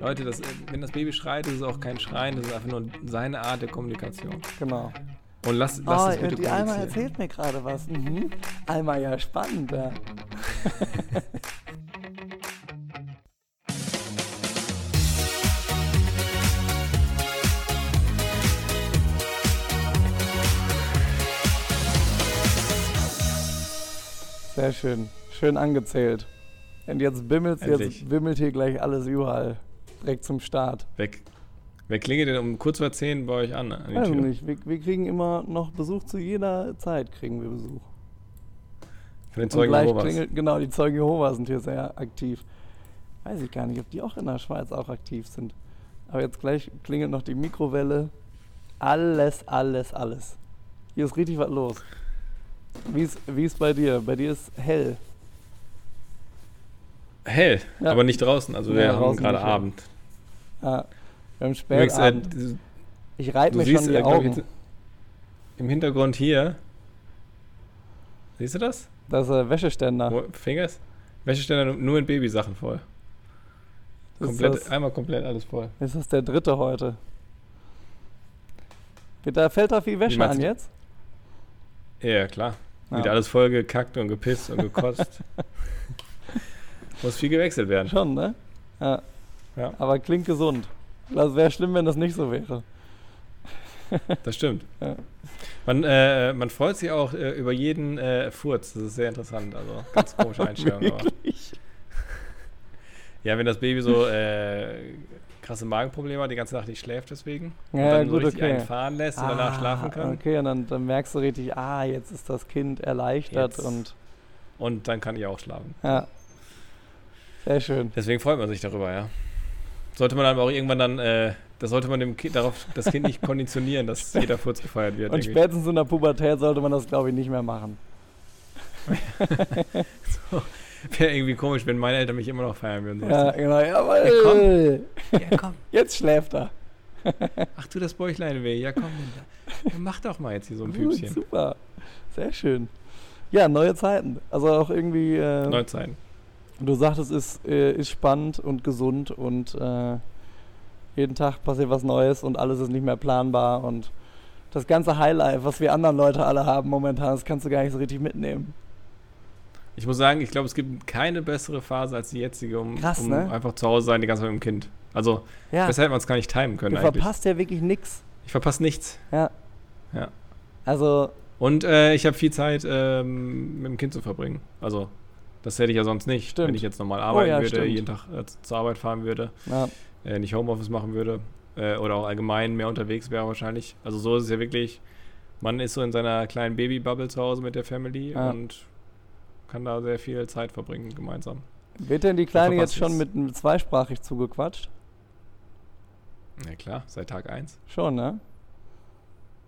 Leute, das, wenn das Baby schreit, ist es auch kein Schreien, das ist einfach nur seine Art der Kommunikation. Genau. Und lass, lass oh, es bitte die Alma erzählt mir gerade was. Mhm. Alma, ja, spannend. Ja. Sehr schön. Schön angezählt. Und jetzt bimmelt jetzt wimmelt hier gleich alles überall. Direkt zum Start. Wer, wer klingelt denn um kurz vor 10 bei euch an? an Weiß Tür? nicht. Wir, wir kriegen immer noch Besuch zu jeder Zeit kriegen wir Besuch. Von den Zeugen Jehovas. klingelt, genau, die Zeugen Jehovas sind hier sehr aktiv. Weiß ich gar nicht, ob die auch in der Schweiz auch aktiv sind. Aber jetzt gleich klingelt noch die Mikrowelle. Alles, alles, alles. Hier ist richtig was los. Wie ist, wie ist bei dir? Bei dir ist hell. Hell, Ja. aber nicht draußen. Also Ja, wir haben draußen gerade. Abend. Ja, wir haben Übrigens, äh, du ich reibe mir siehst schon die äh, ich, Augen. jetzt im Hintergrund hier. Siehst du das? Das ist ein Wäscheständer. Wo, Fingers? Wäscheständer nur mit Babysachen voll. Komplett, das, einmal komplett alles voll. ist das der dritte heute? Da fällt da viel Wäsche an jetzt? Ja, klar. Ja. Wieder alles voll gekackt und gepisst und gekotzt. Muss viel gewechselt werden. Schon, ne? Ja. Ja. Aber klingt gesund. Das wäre schlimm, wenn das nicht so wäre. Das stimmt. Ja. Man, äh, man freut sich auch äh, über jeden äh, Furz. Das ist sehr interessant. Also ganz komische Einstellung. Ja, wenn das Baby so äh, krasse Magenprobleme hat, die ganze Nacht nicht schläft deswegen. und Ja, dann gut, so richtig okay. einen fahren lässt und danach Ah, schlafen kann. Okay, und dann, dann merkst du richtig, ah, jetzt ist das Kind erleichtert Jetzt. und Und dann kann ich auch schlafen. ja. Sehr schön. Deswegen freut man sich darüber, ja. Sollte man aber auch irgendwann dann, äh, das sollte man dem kind, darauf das Kind nicht konditionieren, dass jeder Furz gefeiert wird. Und spätestens in der Pubertät sollte man das, glaube ich, nicht mehr machen. Wäre irgendwie komisch, wenn meine Eltern mich immer noch feiern würden. Ja, genau, jawohl. Ja, Ja, komm. Jetzt schläft er. Ach du, das Bäuchlein weh. Ja, komm. Mach doch mal jetzt hier so ein Gut, Püpschen. super. Sehr schön. Ja, neue Zeiten. Also auch irgendwie, äh, Neuzeiten. Du sagtest, es ist, äh, ist spannend und gesund und äh, jeden Tag passiert was Neues und alles ist nicht mehr planbar und das ganze Highlife, was wir anderen Leute alle haben momentan, das kannst du gar nicht so richtig mitnehmen. Ich muss sagen, ich glaube, es gibt keine bessere Phase als die jetzige, um, Krass, um ne? einfach zu Hause sein, die ganze Zeit mit dem Kind. Also, Ja, besser hätte man es gar nicht timen können du eigentlich. verpasst ja wirklich nichts. Ich verpasse nichts. Ja. Ja. Also, Und äh, ich habe viel Zeit ähm, mit dem Kind zu verbringen. Also, das hätte ich ja sonst nicht, Stimmt. wenn ich jetzt normal arbeiten ja, würde, stimmt. jeden Tag äh, zur Arbeit fahren würde, ja, äh, nicht Homeoffice machen würde äh, oder auch allgemein mehr unterwegs wäre wahrscheinlich. Also so ist es ja wirklich, man ist so in seiner kleinen Babybubble zu Hause mit der Family Ja. und kann da sehr viel Zeit verbringen gemeinsam. wird denn die Kleine jetzt schon mit, mit zweisprachig zugequatscht? Ja klar, seit Tag 1. Schon, ne?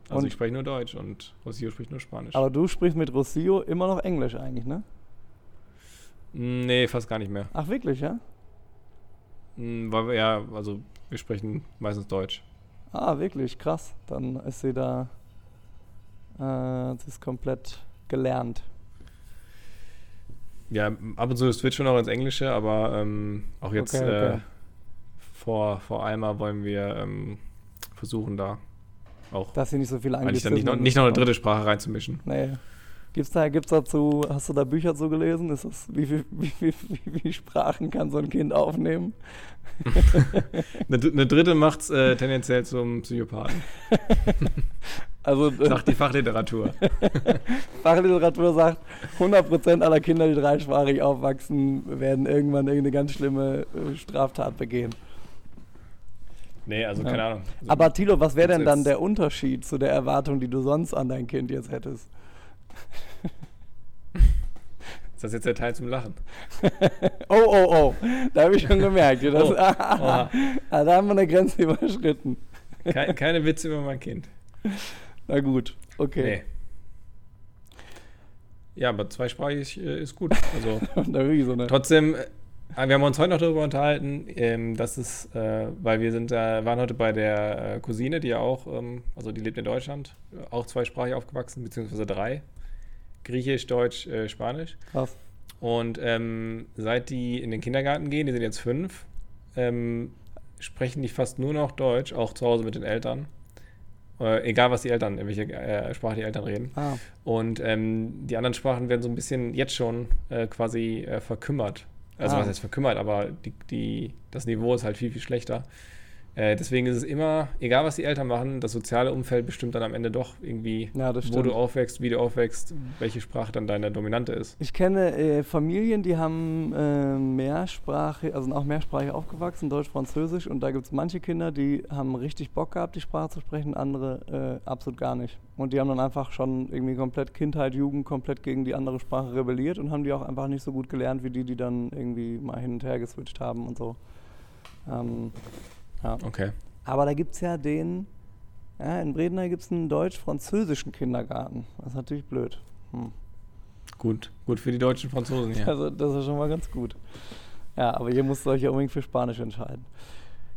Also Und- ich spreche nur Deutsch und Rocio spricht nur Spanisch. Aber du sprichst mit Rosillo immer noch Englisch eigentlich, ne? Nee, fast gar nicht mehr. Ach, wirklich, ja? Mm, Weil wir ja, also wir sprechen meistens Deutsch. Ah, wirklich, krass. Dann ist sie da, äh, sie ist komplett gelernt. Ja, ab und zu switcht schon auch ins Englische, aber ähm, auch jetzt Okay, okay. Äh, vor, vor Alma wollen wir ähm, versuchen, da auch Dass sie nicht so viele eigentlich dann nicht noch, nicht noch eine dritte Sprache reinzumischen. Nee. Gibt's da, gibt's dazu, hast du da Bücher zu gelesen? Ist das, wie viel, wie, viel, wie, wie Sprachen kann so ein Kind aufnehmen? Eine, dr- eine dritte macht es äh, tendenziell zum Psychopathen, Also äh, sagt die Fachliteratur. Fachliteratur sagt, 100% aller Kinder, die dreisprachig aufwachsen, werden irgendwann irgendeine ganz schlimme äh, Straftat begehen. Nee, also Ja. keine Ahnung. Also, Aber Tilo, was wäre denn dann der Unterschied zu der Erwartung, die du sonst an dein Kind jetzt hättest? Ist das jetzt der Teil zum Lachen? Oh, oh, oh, da habe ich schon gemerkt. Das, Oh, ah, da haben wir eine Grenze überschritten. Kei- keine Witze über mein Kind. Na gut, okay. Nee. Ja, aber zweisprachig äh, ist gut. Also so Trotzdem, äh, wir haben uns heute noch darüber unterhalten, ähm, dass es, äh, weil wir sind, äh, waren heute bei der äh, Cousine, die ja auch, ähm, also die lebt in Deutschland, äh, auch zweisprachig aufgewachsen, beziehungsweise drei. Griechisch, Deutsch, äh, Spanisch. krass. Und ähm, seit die in den Kindergarten gehen, die sind jetzt fünf, ähm, sprechen die fast nur noch Deutsch, auch zu Hause mit den Eltern. Äh, egal, was die Eltern, in welche äh, Sprache die Eltern reden. Ah, Und ähm, die anderen Sprachen werden so ein bisschen jetzt schon äh, quasi äh, verkümmert. Also Ah. was heißt verkümmert, aber die, die, das Niveau ist halt viel, viel schlechter. Äh, deswegen ist es immer, egal was die Eltern machen, das soziale Umfeld bestimmt dann am Ende doch irgendwie, ja, wo du aufwächst, wie du aufwächst, welche Sprache dann deine dominante ist. Ich kenne äh, Familien, die haben äh, mehrsprachig, also sind auch mehrsprachig aufgewachsen, Deutsch, Französisch. Und da gibt es manche Kinder, die haben richtig Bock gehabt, die Sprache zu sprechen, andere äh, absolut gar nicht. Und die haben dann einfach schon irgendwie komplett Kindheit, Jugend komplett gegen die andere Sprache rebelliert und haben die auch einfach nicht so gut gelernt, wie die, die dann irgendwie mal hin und her geswitcht haben und so. Ähm, ja. Okay. Aber da gibt es ja den, ja, in Bredeney gibt es einen deutsch-französischen Kindergarten. Das ist natürlich blöd. Hm. Gut, gut für die deutschen Franzosen hier. Also das ist schon mal ganz gut. Ja, aber hier musst du euch ja unbedingt für Spanisch entscheiden.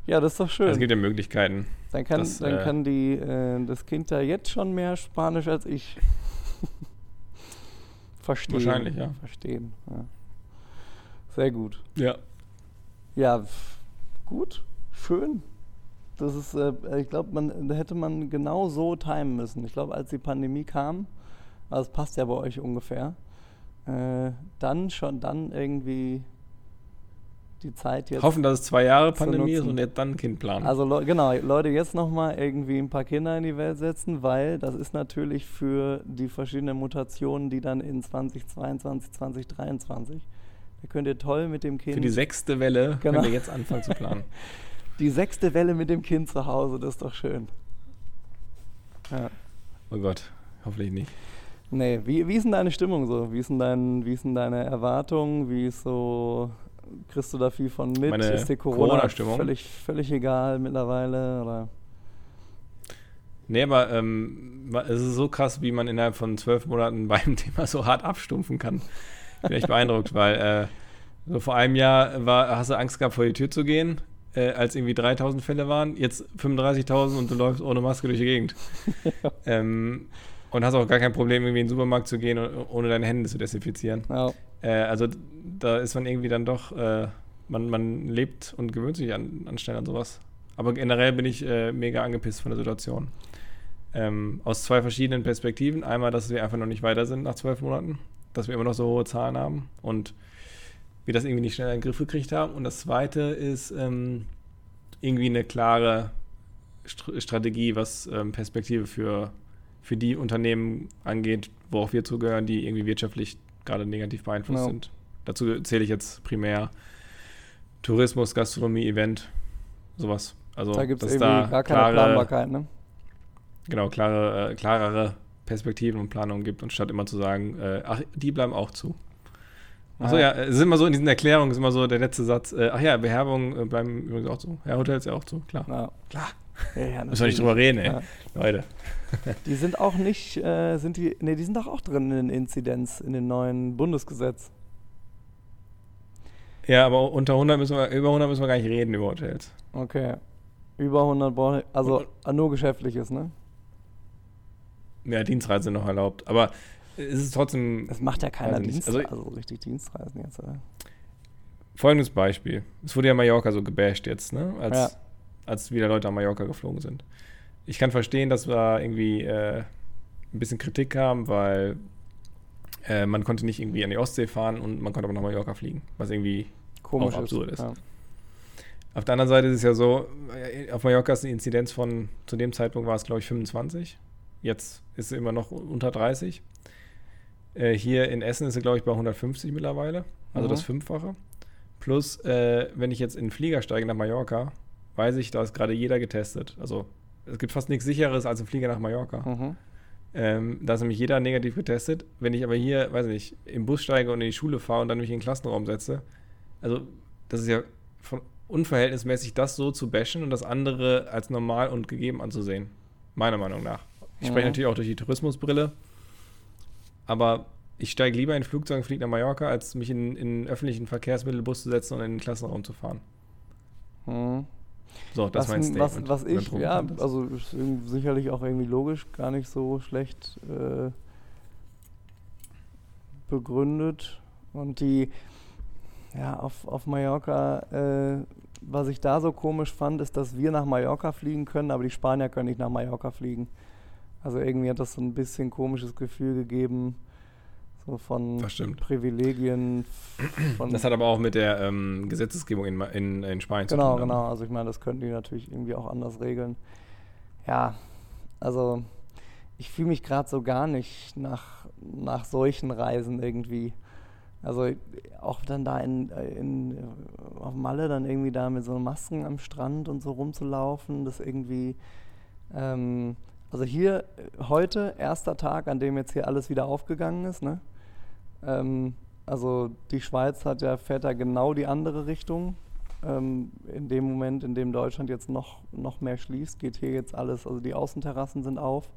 Ja, das ist doch schön. Es gibt ja Möglichkeiten. dann kann, das, dann äh, kann die, äh, das Kind da jetzt schon mehr Spanisch als ich. Verstehen. Wahrscheinlich, ja. Verstehen. Ja. Sehr gut. Ja. Ja, gut, schön. Das ist, äh, ich glaube, man, da hätte man genau so timen müssen. Ich glaube, als die Pandemie kam, also passt ja bei euch ungefähr, äh, dann schon, dann irgendwie die Zeit jetzt. Hoffen, dass es zwei Jahre Pandemie ist und jetzt dann ein Kind planen. Also Leu- genau, Leute, jetzt nochmal irgendwie ein paar Kinder in die Welt setzen, weil das ist natürlich für die verschiedenen Mutationen, die dann in 2022, 2023, da könnt ihr toll mit dem Kind für die sechste Welle Genau. können wir jetzt anfangen zu planen. Die sechste Welle mit dem Kind zu Hause, das ist doch schön. Ja. Oh Gott, hoffentlich nicht. Nee, wie, wie ist denn deine Stimmung so? Wie ist denn, dein, wie ist denn deine Erwartung? Wie ist so, kriegst du da viel von mit? Meine ist dir Corona Corona-Stimmung? völlig, völlig egal mittlerweile? Oder? Nee, aber ähm, es ist so krass, wie man innerhalb von zwölf Monaten beim Thema so hart abstumpfen kann. Bin echt beeindruckt, weil äh, so vor einem Jahr war, hast du Angst gehabt, vor die Tür zu gehen, äh, als irgendwie 3000 Fälle waren. Jetzt 35.000 und du läufst ohne Maske durch die Gegend. ähm, und hast auch gar kein Problem, irgendwie in den Supermarkt zu gehen, ohne deine Hände zu desinfizieren. Ja, Äh, also da ist man irgendwie dann doch, äh, man, man lebt und gewöhnt sich an, an schnell an sowas. Aber generell bin ich äh, mega angepisst von der Situation. Ähm, aus zwei verschiedenen Perspektiven. Einmal, dass wir einfach noch nicht weiter sind nach zwölf Monaten, dass wir immer noch so hohe Zahlen haben und wir das irgendwie nicht schnell in den Griff gekriegt haben. Und das zweite ist ähm, irgendwie eine klare Str Strategie, was ähm, Perspektive für, für die Unternehmen angeht, wo auch wir zugehören, die irgendwie wirtschaftlich gerade negativ beeinflusst Ja. sind. Dazu zähle ich jetzt primär Tourismus, Gastronomie, Event, sowas. Also, da gibt es irgendwie da gar keine klare, Planbarkeit, ne? genau, klare, äh, klarere Perspektiven und Planungen gibt, und statt immer zu sagen, äh, ach, die bleiben auch zu. Achso, Ja. es ist immer so in diesen Erklärungen, ist immer so der letzte Satz, äh, ach ja, Bewerbungen äh, bleiben übrigens auch zu. Ja, Hotels ja auch zu, klar. Ja. Klar. Ja, ja, Müssen wir nicht drüber reden, ey. Ja. Leute. Die sind auch nicht, äh, sind die, nee, die sind doch auch drin in den Inzidenz, in den neuen Bundesgesetz. Ja, aber unter 100 müssen wir, über 100 müssen wir gar nicht reden über Hotels. Okay. Über 100 brauche ich, also nur geschäftliches, ne? Ja, Dienstreisen sind noch erlaubt. Aber es ist trotzdem Das macht ja keiner nicht. Dienst, Also- also, richtig Dienstreisen jetzt, oder? folgendes Beispiel. Es wurde ja Mallorca so gebasht jetzt, ne? Als, Ja. als wieder Leute an Mallorca geflogen sind. Ich kann verstehen, dass da irgendwie äh, ein bisschen Kritik kam, weil äh, man konnte nicht irgendwie an die Ostsee fahren und man konnte aber nach Mallorca fliegen, was irgendwie Komisch Auch absurd ist. Ja. Auf der anderen Seite ist es ja so, äh, auf Mallorca ist die Inzidenz von, zu dem Zeitpunkt war es, glaube ich, 25. Jetzt ist sie immer noch unter 30. Äh, hier in Essen ist sie, glaube ich, bei 150 mittlerweile. Also Mhm. das Fünffache. Plus, äh, wenn ich jetzt in den Flieger steige nach Mallorca, weiß ich, da ist gerade jeder getestet. Also es gibt fast nichts sicheres als ein Flieger nach Mallorca. Mhm. Ähm, da ist nämlich jeder negativ getestet. Wenn ich aber hier, weiß nicht, im Bus steige und in die Schule fahre und dann mich in den Klassenraum setze, also das ist ja von unverhältnismäßig, das so zu bashen und das andere als normal und gegeben anzusehen. Meiner Meinung nach. Ich spreche Mhm. natürlich auch durch die Tourismusbrille, aber ich steige lieber in ein Flugzeug und fliege nach Mallorca, als mich in, in einen öffentlichen Verkehrsmittelbus zu setzen und in den Klassenraum zu fahren. Mhm. So, das was, mein was, Statement. was wenn ich, ja, also sicherlich auch irgendwie logisch, gar nicht so schlecht äh, begründet. Und die, ja, auf, auf Mallorca, äh, was ich da so komisch fand, ist, dass wir nach Mallorca fliegen können, aber die Spanier können nicht nach Mallorca fliegen. Also irgendwie hat das so ein bisschen komisches Gefühl gegeben, so von. Privilegien. Von Das hat aber auch mit der ähm, Gesetzesgebung in, in, in Spanien genau, zu tun. ne? genau. Also ich meine, das könnten die natürlich irgendwie auch anders regeln. Ja, also ich fühle mich gerade so gar nicht nach, nach solchen Reisen irgendwie. Also auch dann da in, in, auf Malle dann irgendwie da mit so Masken am Strand und so rumzulaufen, das irgendwie, ähm, also hier heute, erster Tag, an dem jetzt hier alles wieder aufgegangen ist, ne? Ähm, also die Schweiz hat ja, fährt da genau die andere Richtung. Ähm, in dem Moment, in dem Deutschland jetzt noch, noch mehr schließt, geht hier jetzt alles, also die Außenterrassen sind auf,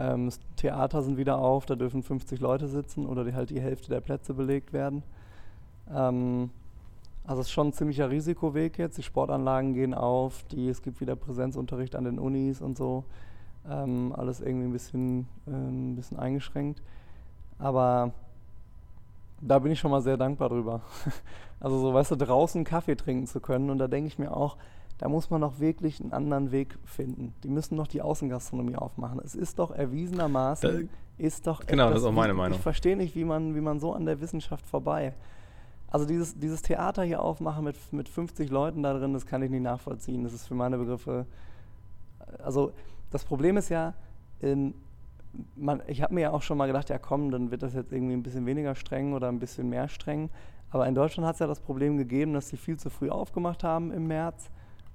ähm, Theater sind wieder auf, da dürfen 50 Leute sitzen oder die, halt die Hälfte der Plätze belegt werden. Ähm, also es ist schon ein ziemlicher Risikoweg jetzt. Die Sportanlagen gehen auf, die, es gibt wieder Präsenzunterricht an den Unis und so. Ähm, alles irgendwie ein bisschen, äh, ein bisschen eingeschränkt. Aber da bin ich schon mal sehr dankbar drüber. Also so, weißt du, draußen Kaffee trinken zu können. Und da denke ich mir auch, da muss man doch wirklich einen anderen Weg finden. Die müssen doch die Außengastronomie aufmachen. Es ist doch erwiesenermaßen, ist doch Genau, das ist auch meine Meinung. Ich verstehe nicht, wie man, wie man so an der Wissenschaft vorbei. Also dieses, dieses Theater hier aufmachen mit, mit 50 Leuten da drin, das kann ich nicht nachvollziehen. Das ist für meine Begriffe. Also das Problem ist ja, in, man, ich habe mir ja auch schon mal gedacht, ja komm, dann wird das jetzt irgendwie ein bisschen weniger streng oder ein bisschen mehr streng. Aber in Deutschland hat es ja das Problem gegeben, dass sie viel zu früh aufgemacht haben im März.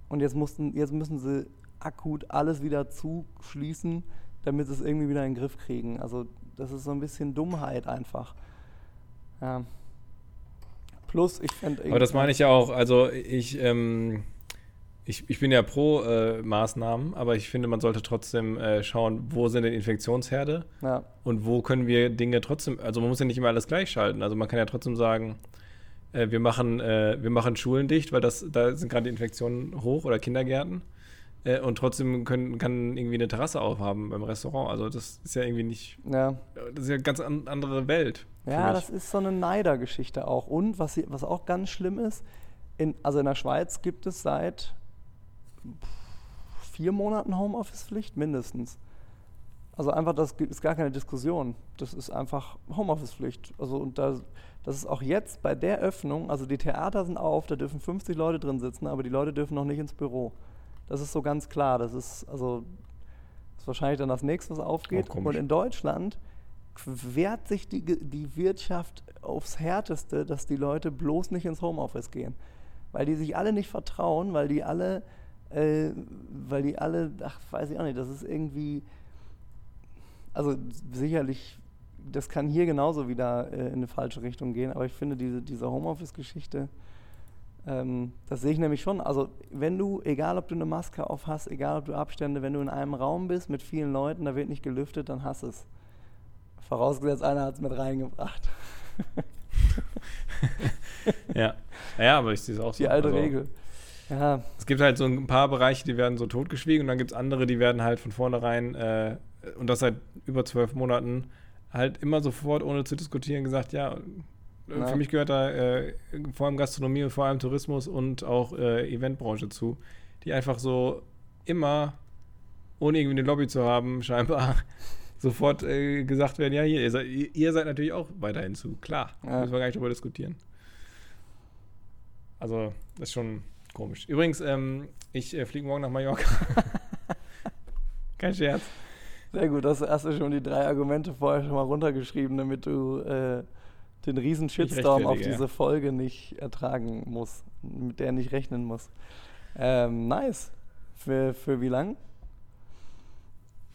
Und jetzt, mussten, jetzt müssen sie akut alles wieder zuschließen, damit sie es irgendwie wieder in den Griff kriegen. Also das ist so ein bisschen Dummheit einfach. Ja. Plus, ich fände Aber das meine ich ja auch. Also ich, ähm, ich, ich bin ja pro äh, Maßnahmen, aber ich finde, man sollte trotzdem äh, schauen, wo sind denn Infektionsherde Ja, und wo können wir Dinge trotzdem, also man muss ja nicht immer alles gleich schalten. Also man kann ja trotzdem sagen, äh, wir, machen, äh, wir machen Schulen dicht, weil das, da sind gerade die Infektionen hoch oder Kindergärten. Äh, und trotzdem können, kann irgendwie eine Terrasse aufhaben beim Restaurant. Also das ist ja irgendwie nicht, ja. das ist ja eine ganz an, andere Welt. Ja, das ist so eine Neidergeschichte auch. Und was, was auch ganz schlimm ist, in, also in der Schweiz gibt es seit vier Monaten Homeoffice-Pflicht mindestens. Also einfach, das gibt- ist gar keine Diskussion. Das ist einfach Homeoffice-Pflicht. Also und da, das ist auch jetzt bei der Öffnung, also die Theater sind auf, da dürfen 50 Leute drin sitzen, aber die Leute dürfen noch nicht ins Büro. Das ist so ganz klar. Das ist also das ist wahrscheinlich dann das nächste, was aufgeht. komisch. Und in Deutschland wehrt sich die, die Wirtschaft aufs Härteste, dass die Leute bloß nicht ins Homeoffice gehen. Weil die sich alle nicht vertrauen, weil die alle, äh, weil die alle, ach, weiß ich auch nicht, das ist irgendwie, also sicherlich, das kann hier genauso wieder äh, in eine falsche Richtung gehen, aber ich finde diese, diese Homeoffice-Geschichte, ähm, das sehe ich nämlich schon. Also, wenn du, egal ob du eine Maske auf hast, egal ob du Abstände, wenn du in einem Raum bist mit vielen Leuten, da wird nicht gelüftet, dann hass es. Vorausgesetzt, einer hat es mit reingebracht. Ja. ja, aber ich sehe es auch so. Die alte Also, Regel. Ja, Es gibt halt so ein paar Bereiche, die werden so totgeschwiegen und dann gibt es andere, die werden halt von vornherein, äh, und das seit über zwölf Monaten, halt immer sofort, ohne zu diskutieren, gesagt, ja, äh, Ja. für mich gehört da äh, vor allem Gastronomie und vor allem Tourismus und auch äh, Eventbranche zu, die einfach so immer, ohne irgendwie eine Lobby zu haben, scheinbar sofort äh, gesagt werden, ja, hier, ihr seid, ihr, seid natürlich auch weiterhin zu. Klar, Ja. müssen wir gar nicht drüber diskutieren. Also, das ist schon komisch. Übrigens, ähm, ich äh, fliege morgen nach Mallorca. Kein Scherz. sehr gut. Das hast du schon die drei Argumente vorher schon mal runtergeschrieben, damit du äh, den riesen Shitstorm auf ja. diese Folge nicht ertragen musst, mit der nicht rechnen musst. Ähm, nice. Für, für wie lang?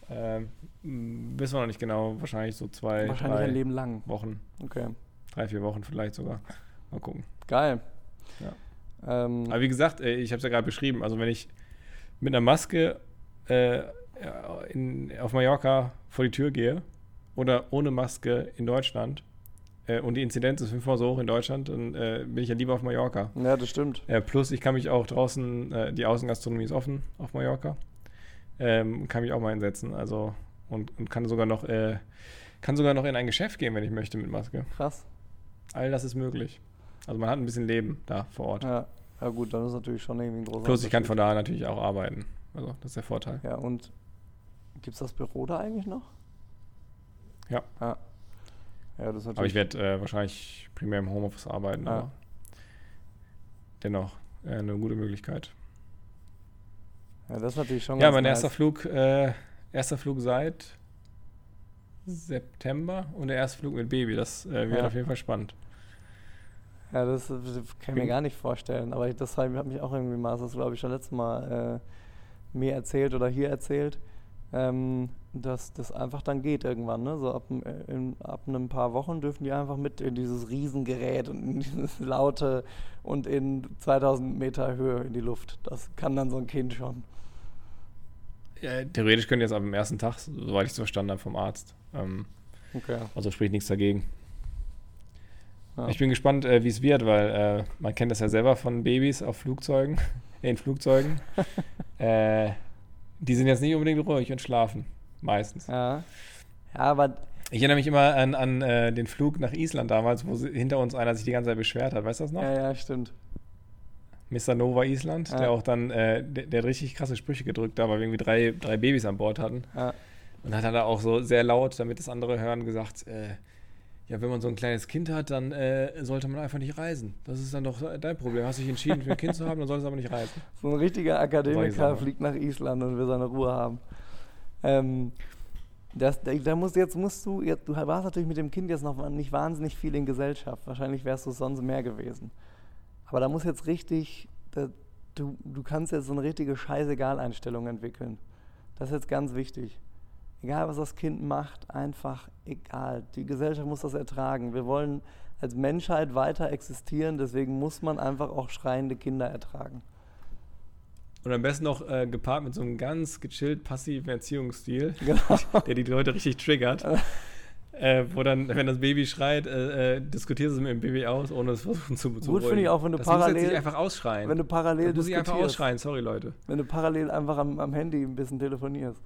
Ähm, m, wissen wir noch nicht genau. Wahrscheinlich so zwei, Wahrscheinlich drei ein Leben lang. Wochen. Okay. Drei, vier Wochen vielleicht sogar. Mal gucken. Geil. Ja. Ähm, Aber wie gesagt, äh, ich habe es ja gerade beschrieben. Also, wenn ich mit einer Maske äh, in, auf Mallorca vor die Tür gehe oder ohne Maske in Deutschland äh, und die Inzidenz ist fünfmal so hoch in Deutschland, dann äh, bin ich ja lieber auf Mallorca. ja, das stimmt. Äh, plus, ich kann mich auch draußen, äh, die Außengastronomie ist offen auf Mallorca, ähm, kann mich auch mal einsetzen. Also und, und kann sogar noch, äh, kann sogar noch in ein Geschäft gehen, wenn ich möchte mit Maske. Krass. All das ist möglich. Also man hat ein bisschen Leben da vor Ort. Ja. Ja gut, dann ist natürlich schon irgendwie ein großer Plus ich kann von da natürlich auch arbeiten. Also das ist der Vorteil. Ja, und gibt es das Büro da eigentlich noch? Ja. Ja, ja das. Aber ich werde äh, wahrscheinlich primär im Homeoffice arbeiten. Ah. Aber dennoch äh, eine gute Möglichkeit. ja, das ist natürlich schon Ja, mein nice. erster Flug, äh, erster Flug seit September und der erste Flug mit Baby. Das äh, wird Ja. auf jeden Fall spannend. Ja, das, das kann ich mir gar nicht vorstellen. Aber ich, das hat mich auch irgendwie mal, das glaube ich schon letztes Mal äh, mir erzählt oder hier erzählt, ähm, dass das einfach dann geht irgendwann. Ne? So ab, äh, in, ab ein paar Wochen dürfen die einfach mit in dieses Riesengerät und in dieses Laute und in 2000 Meter Höhe in die Luft. Das kann dann so ein Kind schon. Ja, theoretisch können die jetzt ab dem ersten Tag, soweit ich es verstanden habe, vom Arzt. Ähm, Okay. also spricht nichts dagegen. Ja. Ich bin gespannt, äh, wie es wird, weil äh, man kennt das ja selber von Babys auf Flugzeugen, in Flugzeugen. äh, die sind jetzt nicht unbedingt ruhig und schlafen, meistens. ja. ja, aber Ich erinnere mich immer an, an äh, den Flug nach Island damals, wo sie, hinter uns einer sich die ganze Zeit beschwert hat. Weißt du das noch? ja, ja, stimmt. Mr. Nova Island, Ja. der auch dann, äh, der, der hat richtig krasse Sprüche gedrückt, da weil wir irgendwie drei, drei Babys an Bord hatten. Ja. Und hat er da auch so sehr laut, damit das andere hören, gesagt, äh, ja, wenn man so ein kleines Kind hat, dann äh, sollte man einfach nicht reisen. Das ist dann doch dein Problem. Hast dich entschieden, für ein Kind zu haben, dann solltest du aber nicht reisen. So ein richtiger Akademiker fliegt nach Island und will seine Ruhe haben. Ähm, das, da, musst, jetzt musst du, jetzt, du warst natürlich mit dem Kind jetzt noch nicht wahnsinnig viel in Gesellschaft. Wahrscheinlich wärst du es sonst mehr gewesen. Aber da muss jetzt richtig, da, du, du kannst jetzt so eine richtige Scheißegal-Einstellung entwickeln. Das ist jetzt ganz wichtig. Egal, was das Kind macht, einfach egal. Die Gesellschaft muss das ertragen. Wir wollen als Menschheit weiter existieren, deswegen muss man einfach auch schreiende Kinder ertragen. Und am besten noch äh, gepaart mit so einem ganz gechillt passiven Erziehungsstil, Genau. der die Leute richtig triggert. äh, wo dann, wenn das Baby schreit, äh, äh, diskutierst du es mit dem Baby aus, ohne es versuchen zu zu Gut finde ich auch, wenn du das jetzt parallel- nicht einfach ausschreien. Wenn du parallel das muss ich einfach ausschreien, sorry Leute. Wenn du parallel einfach am, am Handy ein bisschen telefonierst.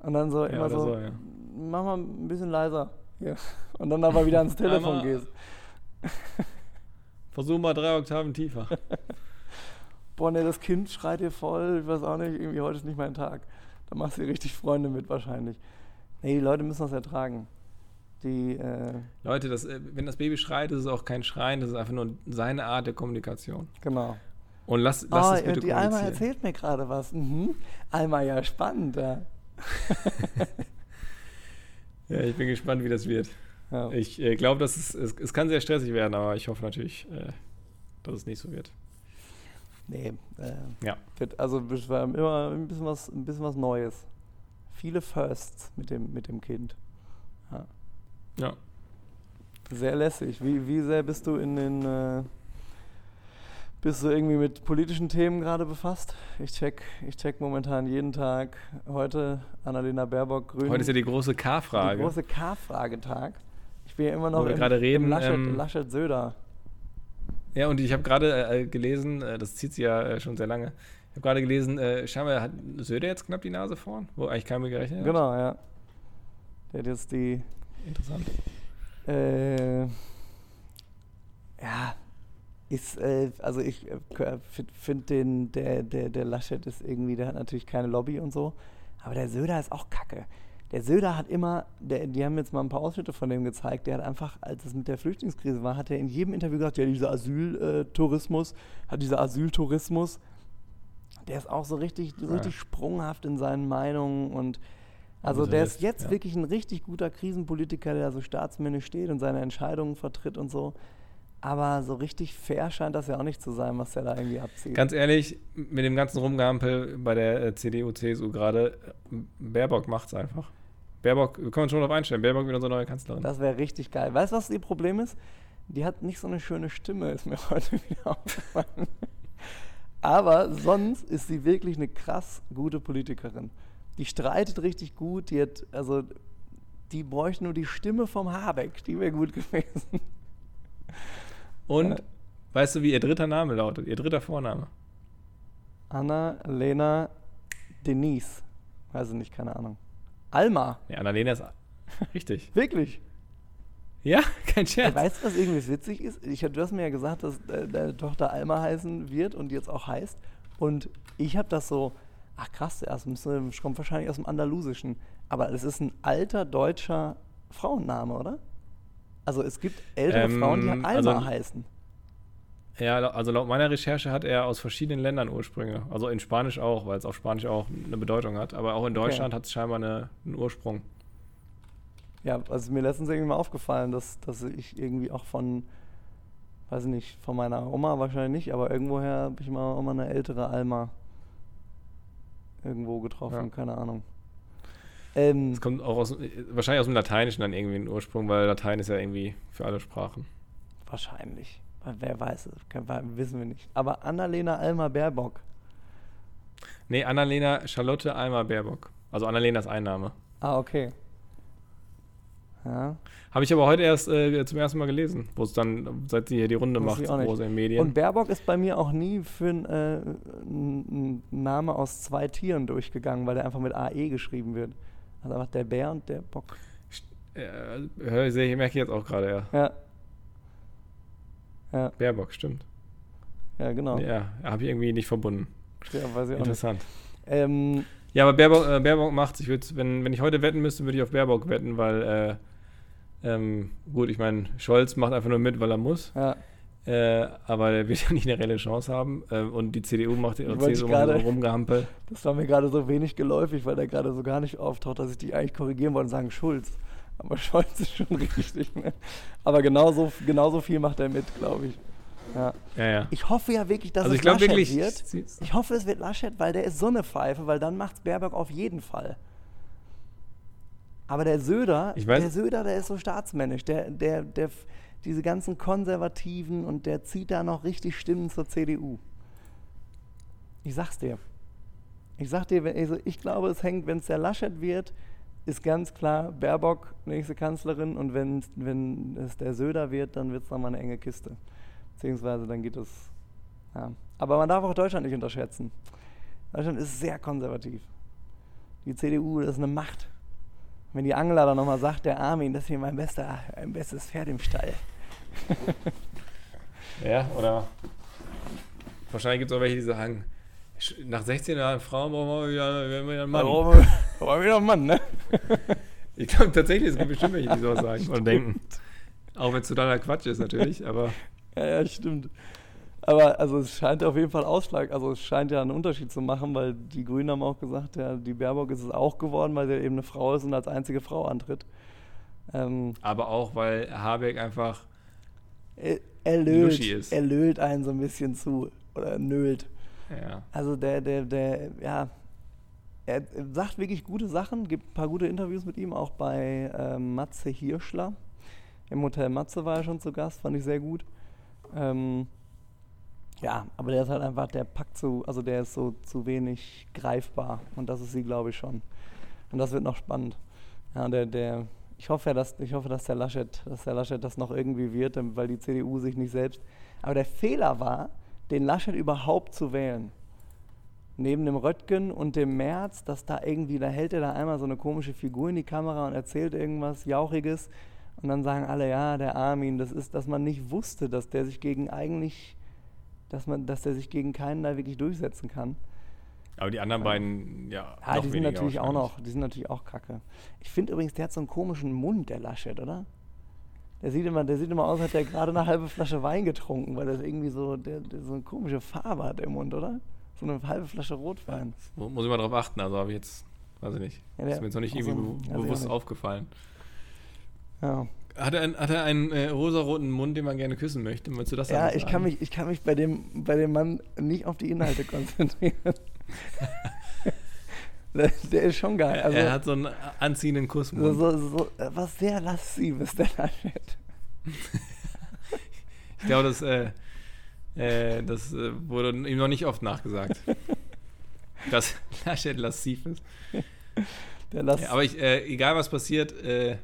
Und dann so Ja, immer so, so, ja. mach mal ein bisschen leiser. Hier. Und dann aber wieder ans Telefon gehst. Versuch mal drei Oktaven tiefer. Boah, ne, das Kind schreit dir voll, ich weiß auch nicht, irgendwie heute ist nicht mein Tag. Da machst du dir richtig Freunde mit wahrscheinlich. Nee, die Leute müssen das ertragen. Die, äh, Leute, das, äh, wenn das Baby schreit, ist es auch kein Schreien, das ist einfach nur seine Art der Kommunikation. genau. Und lass, lass Ah, es bitte die Alma erzählt mir gerade was. Mhm. Alma, ja, spannend. Ja. Ja, ich bin gespannt, wie das wird. Ja. Ich äh, glaube, dass es, es, es kann sehr stressig werden, aber ich hoffe natürlich, äh, dass es nicht so wird. Nee, äh, Ja. wird, also es war immer ein bisschen was, ein bisschen was Neues. Viele Firsts mit dem, mit dem Kind. Ja. Sehr lässig. Wie, wie sehr bist du in den äh, bist du irgendwie mit politischen Themen gerade befasst? Ich check, ich check momentan jeden Tag heute Annalena Baerbock Grün. Heute ist ja die große die K-Frage. große K-Fragetag. Ich bin ja immer noch Wo wir im, gerade reden, im Laschet, ähm, Laschet Söder. Ja, und ich habe gerade äh, gelesen, äh, das zieht sie ja äh, schon sehr lange. Ich habe gerade gelesen, äh, scheinbar hat Söder jetzt knapp die Nase vorn, wo eigentlich keiner mit gerechnet hat. Genau, ja. Der hat jetzt die Interessant. Äh, ja, ist, äh, also ich äh, finde den, der, der, der Laschet ist irgendwie, der hat natürlich keine Lobby und so, aber der Söder ist auch kacke. Der Söder hat immer, der, die haben jetzt mal ein paar Ausschnitte von dem gezeigt, der hat einfach, als es mit der Flüchtlingskrise war, hat er in jedem Interview gesagt, ja, dieser Asyltourismus, hat dieser Asyltourismus, der ist auch so richtig, so Ja. richtig sprunghaft in seinen Meinungen und also der ist jetzt ja. wirklich ein richtig guter Krisenpolitiker, der so staatsmännisch steht und seine Entscheidungen vertritt und so. Aber so richtig fair scheint das ja auch nicht zu sein, was der da irgendwie abzieht. Ganz ehrlich, mit dem ganzen Rumgampel bei der äh, CDU, CSU gerade, äh, Baerbock macht's einfach. Baerbock, wir können uns schon darauf einstellen, Baerbock wird unsere neue Kanzlerin. das wäre richtig geil. Weißt du, was ihr Problem ist? Die hat nicht so eine schöne Stimme, ist mir heute wieder aufgefallen. Aber sonst ist sie wirklich eine krass gute Politikerin. Die streitet richtig gut, die hat, also, die bräuchte nur die Stimme vom Habeck, die wäre gut gewesen. Und Ja. weißt du, wie ihr dritter Name lautet? Ihr dritter Vorname? Anna, Lena, Denise. Weiß ich nicht, keine Ahnung. Alma, Ja, Annalena ist richtig. wirklich. Ja, kein Scherz. weißt du, was irgendwie witzig ist? Ich, du hast mir ja gesagt, dass deine Tochter Alma heißen wird und jetzt auch heißt. Und ich habe das so, ach krass, das kommt wahrscheinlich aus dem Andalusischen. Aber es ist ein alter deutscher Frauenname, oder? Also es gibt ältere Ähm, Frauen, die Alma also- heißen. Ja, also laut meiner Recherche hat er aus verschiedenen Ländern Ursprünge. Also in Spanisch auch, weil es auf Spanisch auch eine Bedeutung hat. Aber auch in Okay. Deutschland hat es scheinbar eine, einen Ursprung. Ja, also ist mir letztens irgendwie mal aufgefallen, dass, dass ich irgendwie auch von, weiß ich nicht, von meiner Oma wahrscheinlich nicht, aber irgendwoher habe ich mal auch mal eine ältere Alma irgendwo getroffen, Ja. keine Ahnung. Ähm, Es kommt auch aus, wahrscheinlich aus dem Lateinischen dann irgendwie ein Ursprung, weil Latein ist ja irgendwie für alle Sprachen. wahrscheinlich. Wer weiß es, wissen wir nicht. Aber Annalena Alma Baerbock. Nee, Annalena Charlotte Alma Baerbock. Also Annalena ist Einname. Ah, okay. Ja. Habe ich aber heute erst äh, zum ersten Mal gelesen, wo es dann, seit sie hier die Runde Wusste macht, ich auch nicht. groß in den Medien. Und Baerbock ist bei mir auch nie für ein, äh, Name aus zwei Tieren durchgegangen, weil der einfach mit AE geschrieben wird. Also einfach der Bär und der Bock. äh, hör, sehe ich, merke ich jetzt auch gerade, ja. Ja. Ja, Baerbock, stimmt. ja genau. Ja, Ja, habe ich irgendwie nicht verbunden. weiß ich. Interessant. Ähm, Ja, aber Baerbock, äh, Baerbock macht's. Ich wenn, wenn ich heute wetten müsste, würde ich auf Baerbock wetten, weil, äh, ähm, gut, ich meine, Scholz macht einfach nur mit, weil er muss. ja, Äh, aber der wird ja nicht eine reelle Chance haben. Äh, und die CDU macht ich CSU macht so rumgehampelt. das war mir gerade so wenig geläufig, weil der gerade so gar nicht auftaucht, dass ich die eigentlich korrigieren wollte und sagen Schulz. Aber Scholz ist schon richtig. Ne? Aber genauso, genauso viel macht er mit, glaube ich. Ja. Ja, ja. Ich hoffe ja wirklich, dass also es Laschet wirklich. wird. Ich hoffe, es wird Laschet, weil der ist so eine Pfeife, weil dann macht's Baerbock auf jeden Fall. Aber der Söder, der Söder, der ist so staatsmännisch. Der, der, der, diese ganzen Konservativen und der zieht da noch richtig Stimmen zur CDU. Ich sag's dir. Ich sag dir, also ich glaube, es hängt, wenn es der Laschet wird, ist ganz klar Baerbock nächste Kanzlerin und wenn, wenn es der Söder wird, dann wird es nochmal eine enge Kiste. Beziehungsweise dann geht es. Ja. Aber man darf auch Deutschland nicht unterschätzen. Deutschland ist sehr konservativ. Die CDU, das ist eine Macht. Wenn die Angela dann nochmal sagt, der Armin, das ist hier mein, bester, mein bestes Pferd im Stall. Ja, oder? Wahrscheinlich gibt es auch welche, die sagen, nach 16 Jahren Frauen brauchen wir wieder, wir wieder einen Mann. Aber aber wieder ein Mann, ne? Ich glaube tatsächlich, es gibt bestimmt welche, die sowas sagen oder denken. Auch wenn es totaler Quatsch ist natürlich, aber Ja, ja, stimmt. Aber also es scheint auf jeden Fall Ausschlag, also es scheint ja einen Unterschied zu machen, weil die Grünen haben auch gesagt, ja, die Baerbock ist es auch geworden, weil sie eben eine Frau ist und als einzige Frau antritt. Ähm, aber auch, weil Habeck einfach, er, er lölt, Luschi ist. er lölt einen so ein bisschen zu oder nölt. ja, Also der, der, der, ja, er sagt wirklich gute Sachen, gibt ein paar gute Interviews mit ihm, auch bei ähm, Matze Hirschler. Im Hotel Matze war er schon zu Gast, fand ich sehr gut. Ähm, ja, aber der ist halt einfach, der packt so, also der ist so zu wenig greifbar und das ist sie, glaube ich, schon. Und das wird noch spannend. Ja, der, der, ich hoffe, dass, ich hoffe, dass der Laschet, dass der Laschet das noch irgendwie wird, weil die CDU sich nicht selbst. Aber der Fehler war, den Laschet überhaupt zu wählen. Neben dem Röttgen und dem Merz, dass da irgendwie, da hält er da einmal so eine komische Figur in die Kamera und erzählt irgendwas Jauchiges. Und dann sagen alle, ja, der Armin, das ist, dass man nicht wusste, dass der sich gegen eigentlich, dass man, dass der sich gegen keinen da wirklich durchsetzen kann. Aber die anderen beiden, ja, Ja, noch die sind natürlich auch noch, die sind natürlich auch kacke. Ich finde übrigens, der hat so einen komischen Mund, der Laschet, oder? Der sieht immer, der sieht immer aus, als hätte er gerade eine halbe Flasche Wein getrunken, weil das irgendwie so, der, der so eine komische Farbe hat im Mund, oder? So eine halbe Flasche Rotwein. Mu- Muss ich mal drauf achten, also habe ich jetzt, weiß ich nicht, Ja, ist mir jetzt noch nicht also, irgendwie weiß be auch bewusst nicht. aufgefallen. Ja, Hat er, einen- hat er einen äh, rosaroten Mund, den man gerne küssen möchte? Möchtest du das ja ich, kann mich, ich kann mich bei dem, bei dem Mann nicht auf die Inhalte konzentrieren. der, ist schon geil. Er, Also, er hat so einen anziehenden Kussmund. so, so, was sehr laszives, der Laschet. Ich glaube, das, äh, äh, das äh, wurde ihm noch nicht oft nachgesagt. dass Laschet lassiv ist. Der Lass, Ja, aber ich, äh, egal was passiert, äh,